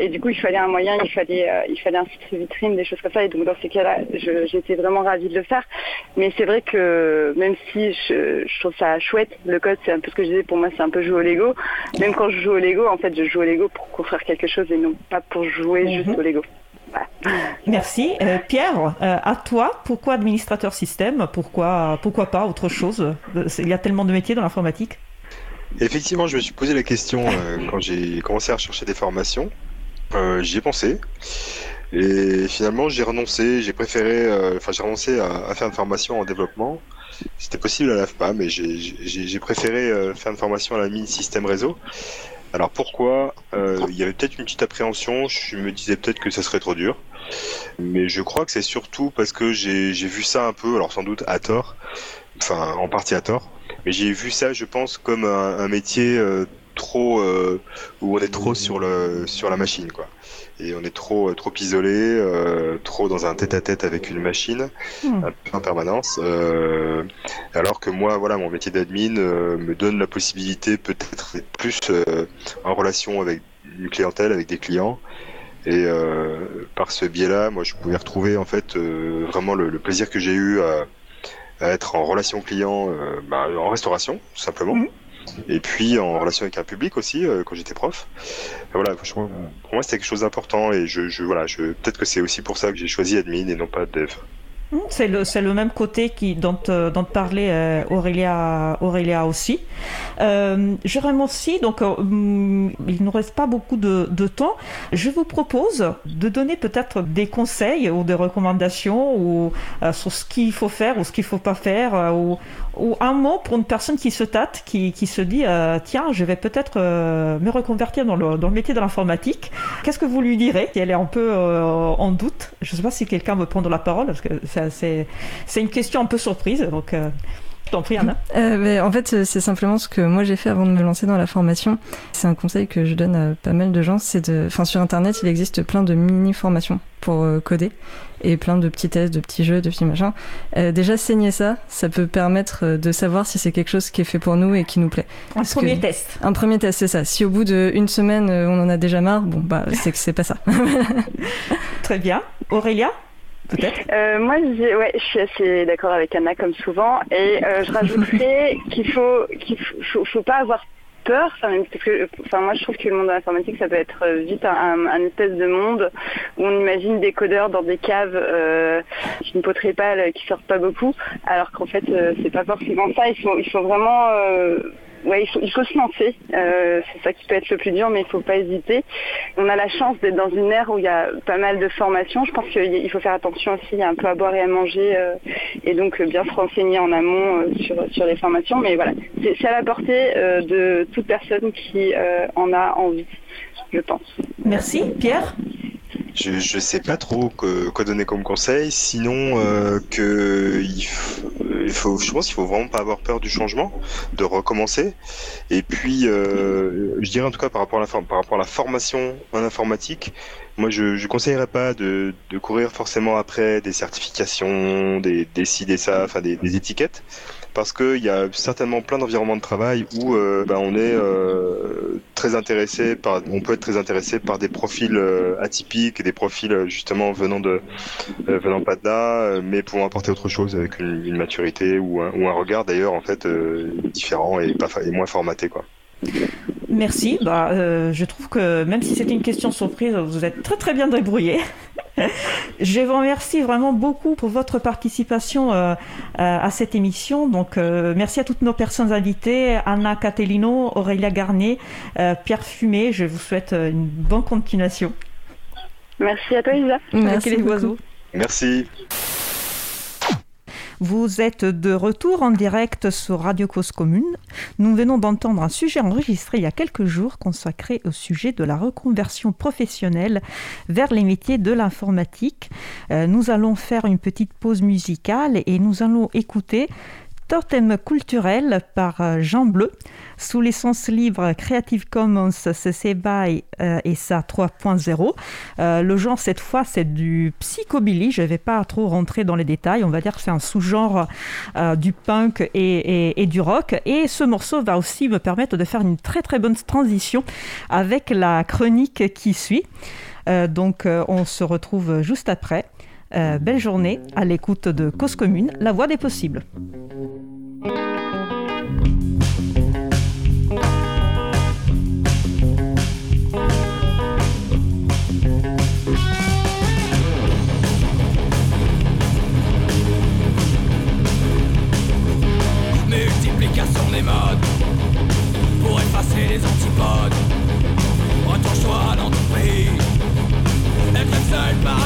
et du coup, il fallait un moyen, il fallait, il fallait un site vitrine, des choses comme ça. Et donc, dans ces cas-là, j'étais vraiment ravie de le faire. Mais c'est vrai que même si je, je trouve ça chouette, le code c'est un peu ce que je disais, pour moi c'est un peu jouer au Lego. Même quand je joue au Lego, en fait je joue au Lego pour construire quelque chose et non pas pour jouer juste Mhm. au Lego. Voilà. Merci. Euh, Pierre, euh, à toi, pourquoi administrateur système? Pourquoi, pourquoi pas autre chose? Euh, Il y a tellement de métiers dans l'informatique. Effectivement, je me suis posé la question euh, quand j'ai commencé à rechercher des formations. Euh, J'y ai pensé. Et finalement, j'ai renoncé. J'ai préféré, euh, enfin, j'ai renoncé à, à faire une formation en développement. C'était possible à l'AFPA, mais j'ai- préféré euh, faire une formation à la mine système réseau. Alors pourquoi Euh, Il y avait peut-être une petite appréhension. Je me disais peut-être que ça serait trop dur. Mais je crois que c'est surtout parce que j'ai vu ça un peu, alors sans doute à tort, enfin en partie à tort, mais j'ai vu ça, je pense, comme un, métier euh, trop où on est trop sur le sur la machine, quoi. Et on est trop euh, trop isolé, euh, trop dans un tête-à-tête avec une machine, Hmm. un peu en permanence. euh, alors que moi, voilà, mon métier d'admin euh, me donne la possibilité peut-être d'être plus en relation avec une clientèle, avec des clients. Et par ce biais-là, moi, je pouvais retrouver en fait vraiment le, le plaisir que j'ai eu à, à être en relation client, bah, en restauration, tout simplement. Mhm. Et puis en relation avec un public aussi, euh, quand j'étais prof. Voilà, pour moi, c'était quelque chose d'important. Et je, je voilà, je, peut-être que c'est aussi pour ça que j'ai choisi admin et non pas dev. Hmm, C'est le, même côté qui, dont, euh, dont parlait euh, Aurélia, Aurélia aussi. Euh, Jérôme aussi, donc hum, il ne reste pas beaucoup de, temps. Je vous propose de donner peut-être des conseils ou des recommandations ou, sur ce qu'il faut faire ou ce qu'il ne faut pas faire ou, ou un mot pour une personne qui se tâte, qui, qui se dit euh, tiens, je vais peut-être euh, me reconvertir dans le, dans le métier de l'informatique. Qu'est-ce que vous lui direz elle est un peu euh, en doute? Je ne sais pas si quelqu'un veut prendre la parole parce que c'est une question un peu surprise. Donc, euh, t'en prie, Anna. Euh, en fait, c'est simplement ce que moi j'ai fait avant de me lancer dans la formation. C'est un conseil que je donne à pas mal de gens. C'est de, enfin, sur Internet, il existe plein de mini formations pour euh, coder et plein de petits tests, de petits jeux, de petits machins. Euh, déjà, saigner ça, ça peut permettre euh, de savoir si c'est quelque chose qui est fait pour nous et qui nous plaît. Un Parce premier que- test. Un premier test, c'est ça. Si au bout d'une semaine, euh, on en a déjà marre, bon, bah, c'est que c'est pas ça. Très bien. Aurélia Peut-être? Euh, moi, je, ouais, je suis assez d'accord avec Anna comme souvent, et euh, je rajouterais qu'il faut qu'il faut, faut, faut pas avoir peur, enfin, moi, je trouve que le monde de l'informatique, ça peut être euh, vite un, un espèce de monde où on imagine des codeurs dans des caves, euh, avec une poterie pâle qui sortent pas beaucoup, alors qu'en fait, euh, c'est pas forcément ça. Il faut, il faut vraiment euh, ouais, il faut, il faut se lancer. Euh, c'est ça qui peut être le plus dur, mais il faut pas hésiter. On a la chance d'être dans une ère où il y a pas mal de formations. Je pense qu'il faut faire attention aussi, il y a un peu à boire et à manger, euh, et donc euh, bien se renseigner en amont euh, sur, sur les formations. Mais voilà, c'est c'est à la portée euh, de toute personne qui euh, en a envie, je pense. Merci. Pierre? Je je sais pas trop que- quoi donner comme conseil, sinon euh, que il f- je pense qu'il faut vraiment pas avoir peur du changement, de recommencer. Et puis, euh, je dirais en tout cas par rapport à la, for- par rapport à la formation en informatique, moi je, je conseillerais pas de, de courir forcément après des certifications, des, des ci, des ça, enfin des, des étiquettes. Parce qu'il y a certainement plein d'environnements de travail où euh, bah, on est euh, très intéressé par, on peut être très intéressé par des profils euh, atypiques, des profils euh, justement venant de, venant pas de là, mais pouvant apporter autre chose avec une, maturité ou un, regard d'ailleurs en fait différent et pas et moins formaté quoi. Merci. Bah, je trouve que même si c'était une question surprise, vous êtes très très bien débrouillé. je vous remercie vraiment beaucoup pour votre participation euh, euh, à cette émission. Donc, euh, merci à toutes nos personnes invitées Anna Catellino, Aurélia Garnier, euh, Pierre Fumé. Je vous souhaite une bonne continuation. Merci à toi, Isa. Merci les oiseaux. Merci. Vous êtes de retour en direct sur Radio Cause Commune. Nous venons d'entendre un sujet enregistré il y a quelques jours consacré au sujet de la reconversion professionnelle vers les métiers de l'informatique. Euh, nous allons faire une petite pause musicale et nous allons écouter Totem culturel par euh, Jean Bleu sous licence libre Creative Commons CC BY euh, et ça 3.0. Euh, le genre cette fois c'est du psychobilly, je ne vais pas trop rentrer dans les détails, on va dire que c'est un sous-genre du punk et, du rock. Et ce morceau va aussi me permettre de faire une très très bonne transition avec la chronique qui suit. Donc on se retrouve juste après. Euh, belle journée à l'écoute de Cause Commune, la voix des possibles. Multiplication des modes pour effacer les antipodes. Retourne-toi dans ton pays, être seul par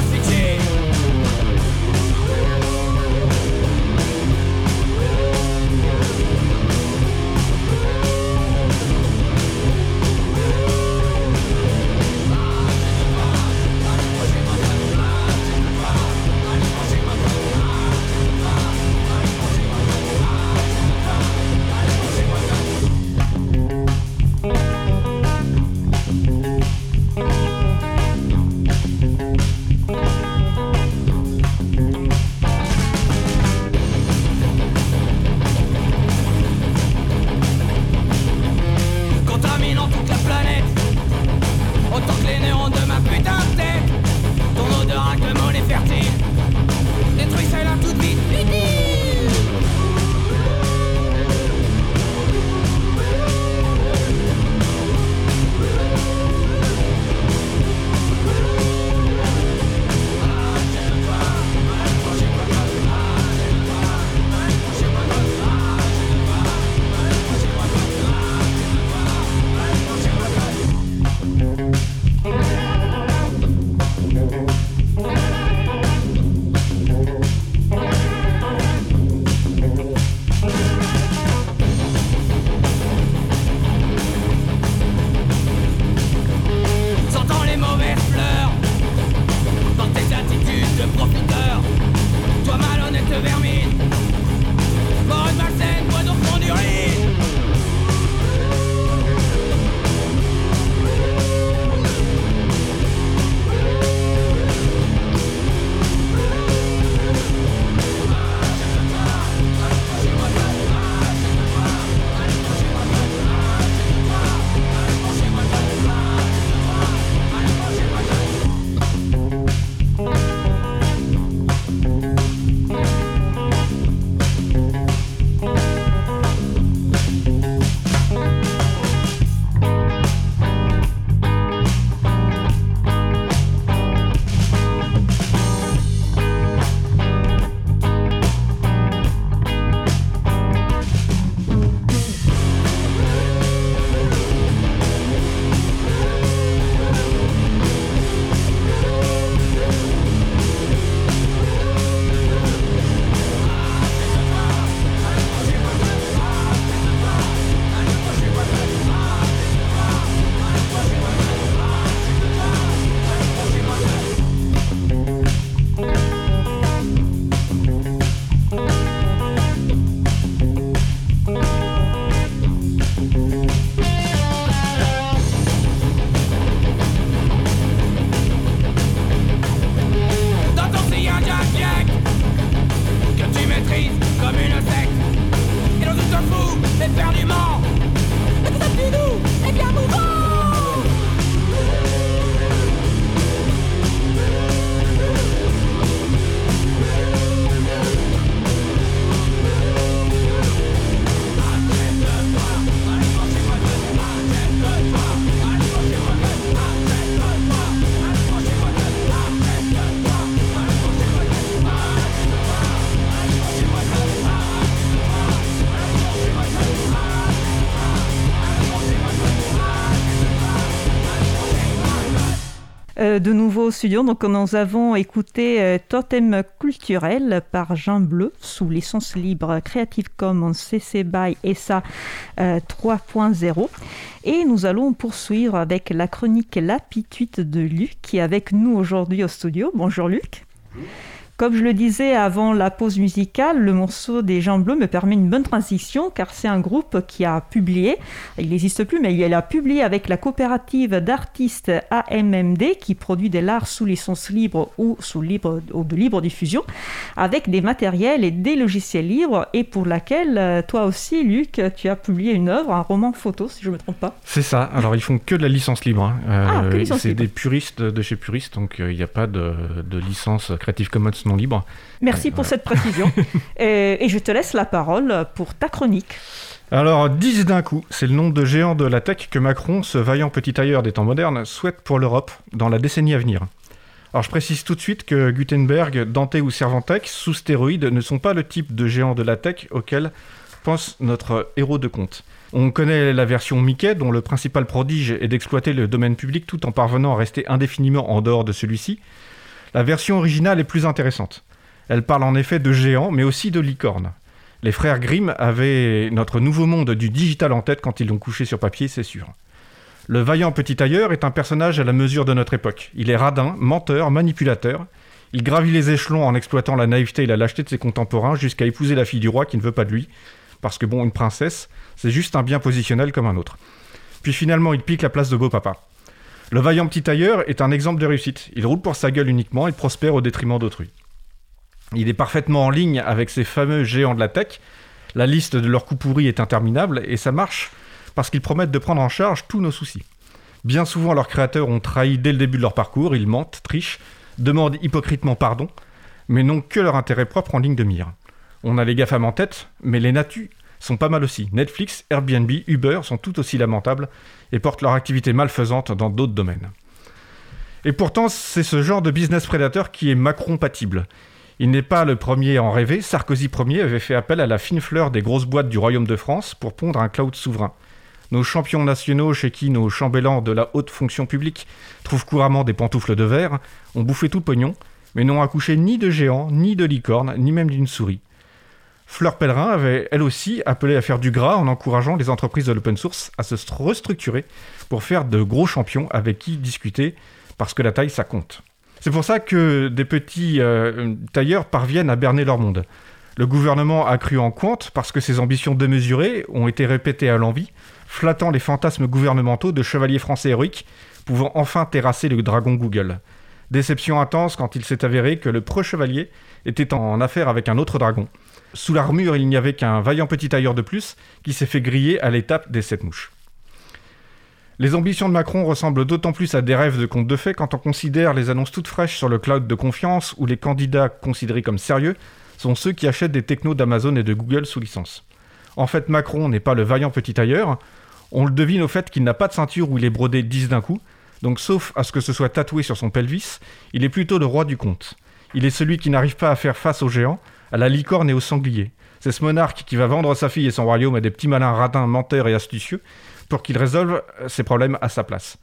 de nouveau au studio. Donc, nous avons écouté euh, Totem culturel par Jean Bleu sous licence libre Creative Commons CC BY SA 3.0. Et nous allons poursuivre avec la chronique Lapituite de Luc qui est avec nous aujourd'hui au studio. Bonjour Luc. Comme je le disais avant la pause musicale, le morceau des Gens Bleus me permet une bonne transition car c'est un groupe qui a publié, il n'existe plus, mais il a publié avec la coopérative d'artistes AMMD qui produit des l'art sous licence libre ou sous libre ou de libre diffusion avec des matériels et des logiciels libres et pour laquelle euh, toi aussi, Luc, tu as publié une œuvre, un roman photo si je ne me trompe pas. C'est ça. Alors ils font que de la licence libre. hein. Ah, Euh, licence c'est des puristes de chez puristes, donc euh, il n'y a pas de, de licence Creative Commons non libre. Merci Ouais, pour voilà. cette précision. et, et je te laisse la parole pour ta chronique. Alors 10 d'un coup, c'est le nom de géant de la tech que Macron, ce vaillant petit tailleur des temps modernes, souhaite pour l'Europe dans la décennie à venir. Alors je précise tout de suite que Gutenberg, Dante ou Cervantec, sous stéroïdes, ne sont pas le type de géant de la tech auquel pense notre héros de conte. On connaît la version Mickey, dont le principal prodige est d'exploiter le domaine public tout en parvenant à rester indéfiniment en dehors de celui-ci. La version originale est plus intéressante. Elle parle en effet de géants, mais aussi de licornes. Les frères Grimm avaient notre nouveau monde du digital en tête quand ils l'ont couché sur papier, c'est sûr. Le vaillant petit tailleur est un personnage à la mesure de notre époque. Il est radin, menteur, manipulateur. Il gravit les échelons en exploitant la naïveté et la lâcheté de ses contemporains jusqu'à épouser la fille du roi qui ne veut pas de lui. Parce que bon, une princesse, c'est juste un bien positionnel comme un autre. Puis finalement, il pique la place de beau papa. Le vaillant petit tailleur est un exemple de réussite. Il roule pour sa gueule uniquement et prospère au détriment d'autrui. Il est parfaitement en ligne avec ces fameux géants de la tech. La liste de leurs coups pourris est interminable et ça marche parce qu'ils promettent de prendre en charge tous nos soucis. Bien souvent, leurs créateurs ont trahi dès le début de leur parcours, ils mentent, trichent, demandent hypocritement pardon, mais n'ont que leur intérêt propre en ligne de mire. On a les GAFAM en tête, mais les natus sont pas mal aussi. Netflix, Airbnb, Uber sont tout aussi lamentables et portent leur activité malfaisante dans d'autres domaines. Et pourtant, c'est ce genre de business prédateur qui est Macron-patible. Il n'est pas le premier à en rêver. Sarkozy Ier avait fait appel à la fine fleur des grosses boîtes du Royaume de France pour pondre un cloud souverain. Nos champions nationaux, chez qui nos chambellans de la haute fonction publique trouvent couramment des pantoufles de verre, ont bouffé tout pognon, mais n'ont accouché ni de géants, ni de licornes, ni même d'une souris. Fleur Pellerin avait, elle aussi, appelé à faire du gras en encourageant les entreprises de l'open source à se restructurer pour faire de gros champions avec qui discuter, parce que la taille, ça compte. C'est pour ça que des petits euh, tailleurs parviennent à berner leur monde. Le gouvernement a cru en Quant parce que ses ambitions démesurées ont été répétées à l'envi, flattant les fantasmes gouvernementaux de chevaliers français héroïques pouvant enfin terrasser le dragon Google. Déception intense quand il s'est avéré que le pre-chevalier était en affaire avec un autre dragon. Sous l'armure, il n'y avait qu'un vaillant petit tailleur de plus qui s'est fait griller à l'étape des sept mouches. Les ambitions de Macron ressemblent d'autant plus à des rêves de contes de fées quand on considère les annonces toutes fraîches sur le cloud de confiance où les candidats considérés comme sérieux sont ceux qui achètent des technos d'Amazon et de Google sous licence. En fait, Macron n'est pas le vaillant petit tailleur, on le devine au fait qu'il n'a pas de ceinture où il est brodé 10 d'un coup, donc sauf à ce que ce soit tatoué sur son pelvis, il est plutôt le roi du conte. Il est celui qui n'arrive pas à faire face aux géants, à la licorne et au sanglier. C'est ce monarque qui va vendre sa fille et son royaume à des petits malins radins menteurs et astucieux pour qu'ils résolvent ses problèmes à sa place.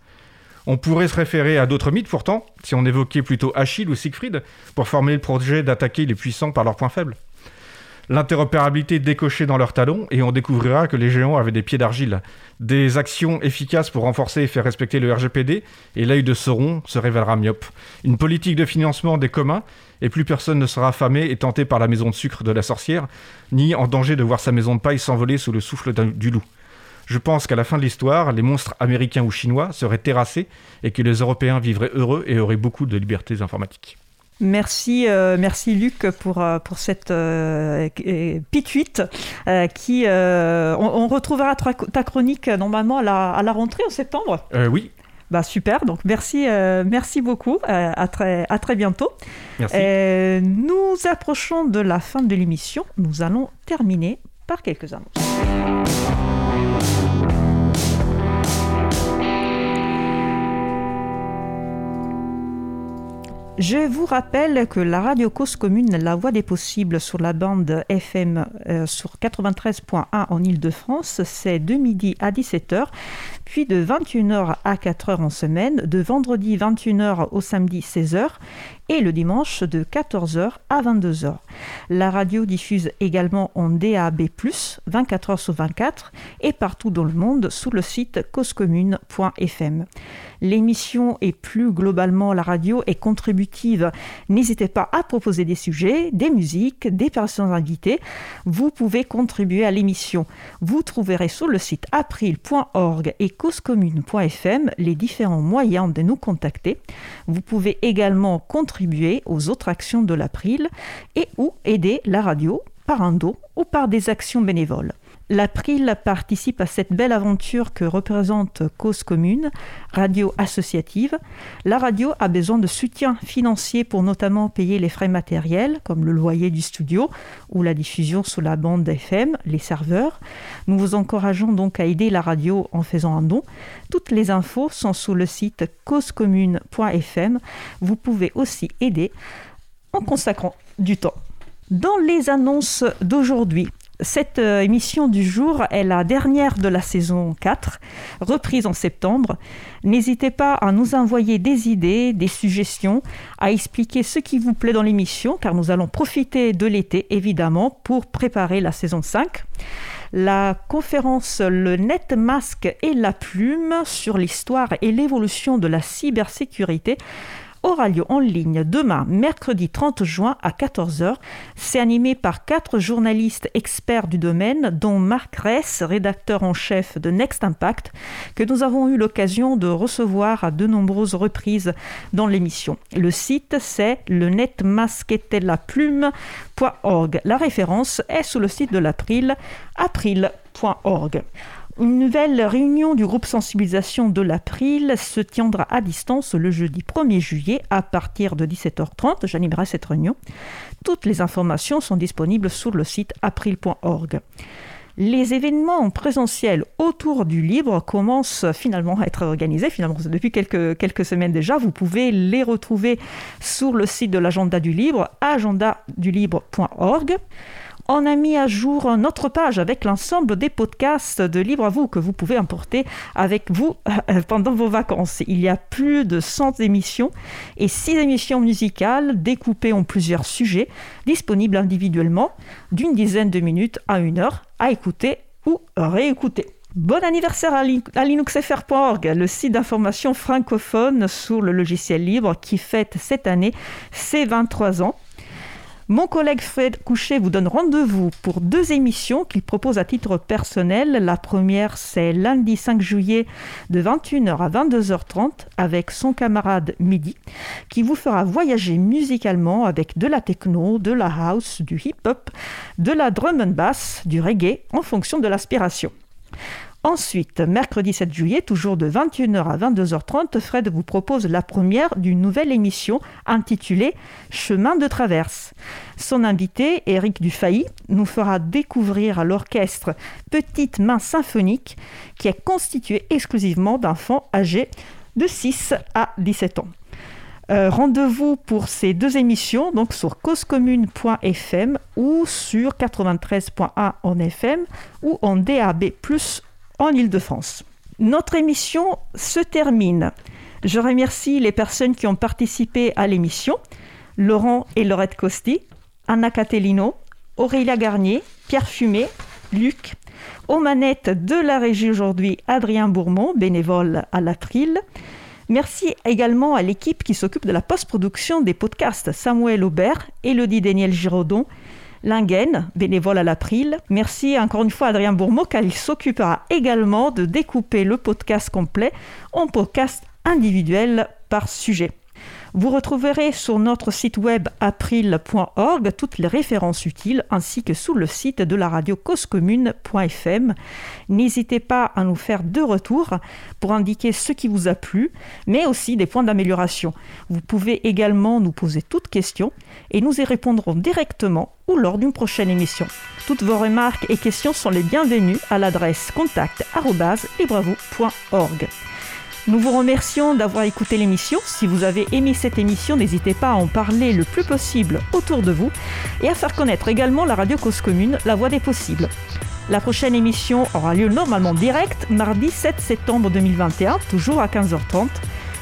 On pourrait se référer à d'autres mythes pourtant, si on évoquait plutôt Achille ou Siegfried, pour former le projet d'attaquer les puissants par leurs points faibles. L'interopérabilité décochée dans leurs talons, et on découvrira que les géants avaient des pieds d'argile. Des actions efficaces pour renforcer et faire respecter le RGPD, et l'œil de Sauron se révélera myope. Une politique de financement des communs, et plus personne ne sera affamé et tenté par la maison de sucre de la sorcière, ni en danger de voir sa maison de paille s'envoler sous le souffle du loup. Je pense qu'à la fin de l'histoire, les monstres américains ou chinois seraient terrassés et que les Européens vivraient heureux et auraient beaucoup de libertés informatiques. Merci, euh, merci Luc pour, euh, pour cette euh, pituite euh, qui. on, on retrouvera ta, chronique normalement à la, à la rentrée en septembre. Oui, Bah super, donc merci, merci beaucoup. à, très, à très bientôt. merci. Nous approchons de la fin de l'émission. Nous allons terminer par quelques annonces. Je vous rappelle que la radio Cause Commune, la voix des possibles sur la bande FM euh, sur 93.1 en Ile-de-France, c'est de midi à 17h. puis de 21h à 4h en semaine, de vendredi 21h au samedi 16h et le dimanche de 14h à 22h. La radio diffuse également en DAB+, 24 h sur 24 et partout dans le monde sous le site causecommune.fm. L'émission et plus globalement la radio est contributive. N'hésitez pas à proposer des sujets, des musiques, des personnes invitées. Vous pouvez contribuer à l'émission. Vous trouverez sur le site april.org et causecommune.fm les différents moyens de nous contacter. Vous pouvez également contribuer aux autres actions de l'April et ou aider la radio par un don ou par des actions bénévoles. L'April participe à cette belle aventure que représente Cause Commune, radio associative. La radio a besoin de soutien financier pour notamment payer les frais matériels, comme le loyer du studio ou la diffusion sous la bande FM, les serveurs. Nous vous encourageons donc à aider la radio en faisant un don. Toutes les infos sont sur le site causecommune.fm. Vous pouvez aussi aider en consacrant du temps. Dans les annonces d'aujourd'hui, cette euh, émission du jour est la dernière de la saison 4, reprise en septembre. N'hésitez pas à nous envoyer des idées, des suggestions, à expliquer ce qui vous plaît dans l'émission, car nous allons profiter de l'été, évidemment, pour préparer la saison 5 la conférence Le net masque et la plume sur l'histoire et l'évolution de la cybersécurité aura lieu en ligne demain, mercredi 30 juin à 14h. C'est animé par quatre journalistes experts du domaine, dont Marc Ress, rédacteur en chef de Next Impact, que nous avons eu l'occasion de recevoir à de nombreuses reprises dans l'émission. Le site, c'est le netmasquetelaplume.org. La référence est sous le site de l'April, april.org. Une nouvelle réunion du groupe sensibilisation de l'April se tiendra à distance le jeudi 1er juillet à partir de 17h30. J'animerai cette réunion. Toutes les informations sont disponibles sur le site april.org. Les événements en présentiel autour du livre commencent finalement à être organisés. Finalement, depuis quelques, quelques semaines déjà. Vous pouvez les retrouver sur le site de l'agenda du livre, agendadulibre.org. On a mis à jour notre page avec l'ensemble des podcasts de Libre à vous que vous pouvez importer avec vous euh, pendant vos vacances. Il y a plus de 100 émissions et 6 émissions musicales découpées en plusieurs sujets, disponibles individuellement d'une dizaine de minutes à une heure à écouter ou réécouter. Bon anniversaire à linuxfr.org, le site d'information francophone sur le logiciel libre qui fête cette année ses 23 ans. Mon collègue Fred Couchet vous donne rendez-vous pour deux émissions qu'il propose à titre personnel. La première, c'est lundi 5 juillet de 21h à 22h30 avec son camarade Midi, qui vous fera voyager musicalement avec de la techno, de la house, du hip-hop, de la drum and bass, du reggae en fonction de l'aspiration. Ensuite, mercredi 7 juillet, toujours de 21h à 22h30, Fred vous propose la première d'une nouvelle émission intitulée Chemin de traverse. Son invité, Eric Dufay, nous fera découvrir l'orchestre Petite Main Symphonique qui est constitué exclusivement d'enfants âgés de 6 à 17 ans. Euh, rendez-vous pour ces deux émissions donc sur causecommune.fm ou sur 93.1 en FM ou en DAB+ en Ile-de-France. Notre émission se termine. Je remercie les personnes qui ont participé à l'émission Laurent et Laurette Costi, Anna Catellino, Aurélia Garnier, Pierre Fumé, Luc. Aux manettes de la régie aujourd'hui, Adrien Bourmont, bénévole à l'April. Merci également à l'équipe qui s'occupe de la post-production des podcasts Samuel Aubert, Elodie Daniel Giraudon Lingen, bénévole à l'April. Merci encore une fois à Adrien Bourmeau car il s'occupera également de découper le podcast complet en podcast individuel par sujet. Vous retrouverez sur notre site web april.org toutes les références utiles ainsi que sous le site de la radio causecommune.fm. N'hésitez pas à nous faire deux retours pour indiquer ce qui vous a plu, mais aussi des points d'amélioration. Vous pouvez également nous poser toutes questions et nous y répondrons directement ou lors d'une prochaine émission. Toutes vos remarques et questions sont les bienvenues à l'adresse contact@libravou.org. Nous vous remercions d'avoir écouté l'émission. Si vous avez aimé cette émission, n'hésitez pas à en parler le plus possible autour de vous et à faire connaître également la radio Cause Commune, la voix des possibles. La prochaine émission aura lieu normalement direct mardi 7 septembre 2021, toujours à 15h30.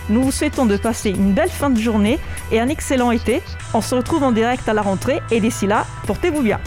Nous vous souhaitons de passer une belle fin de journée et un excellent été. On se retrouve en direct à la rentrée et d'ici là, portez-vous bien.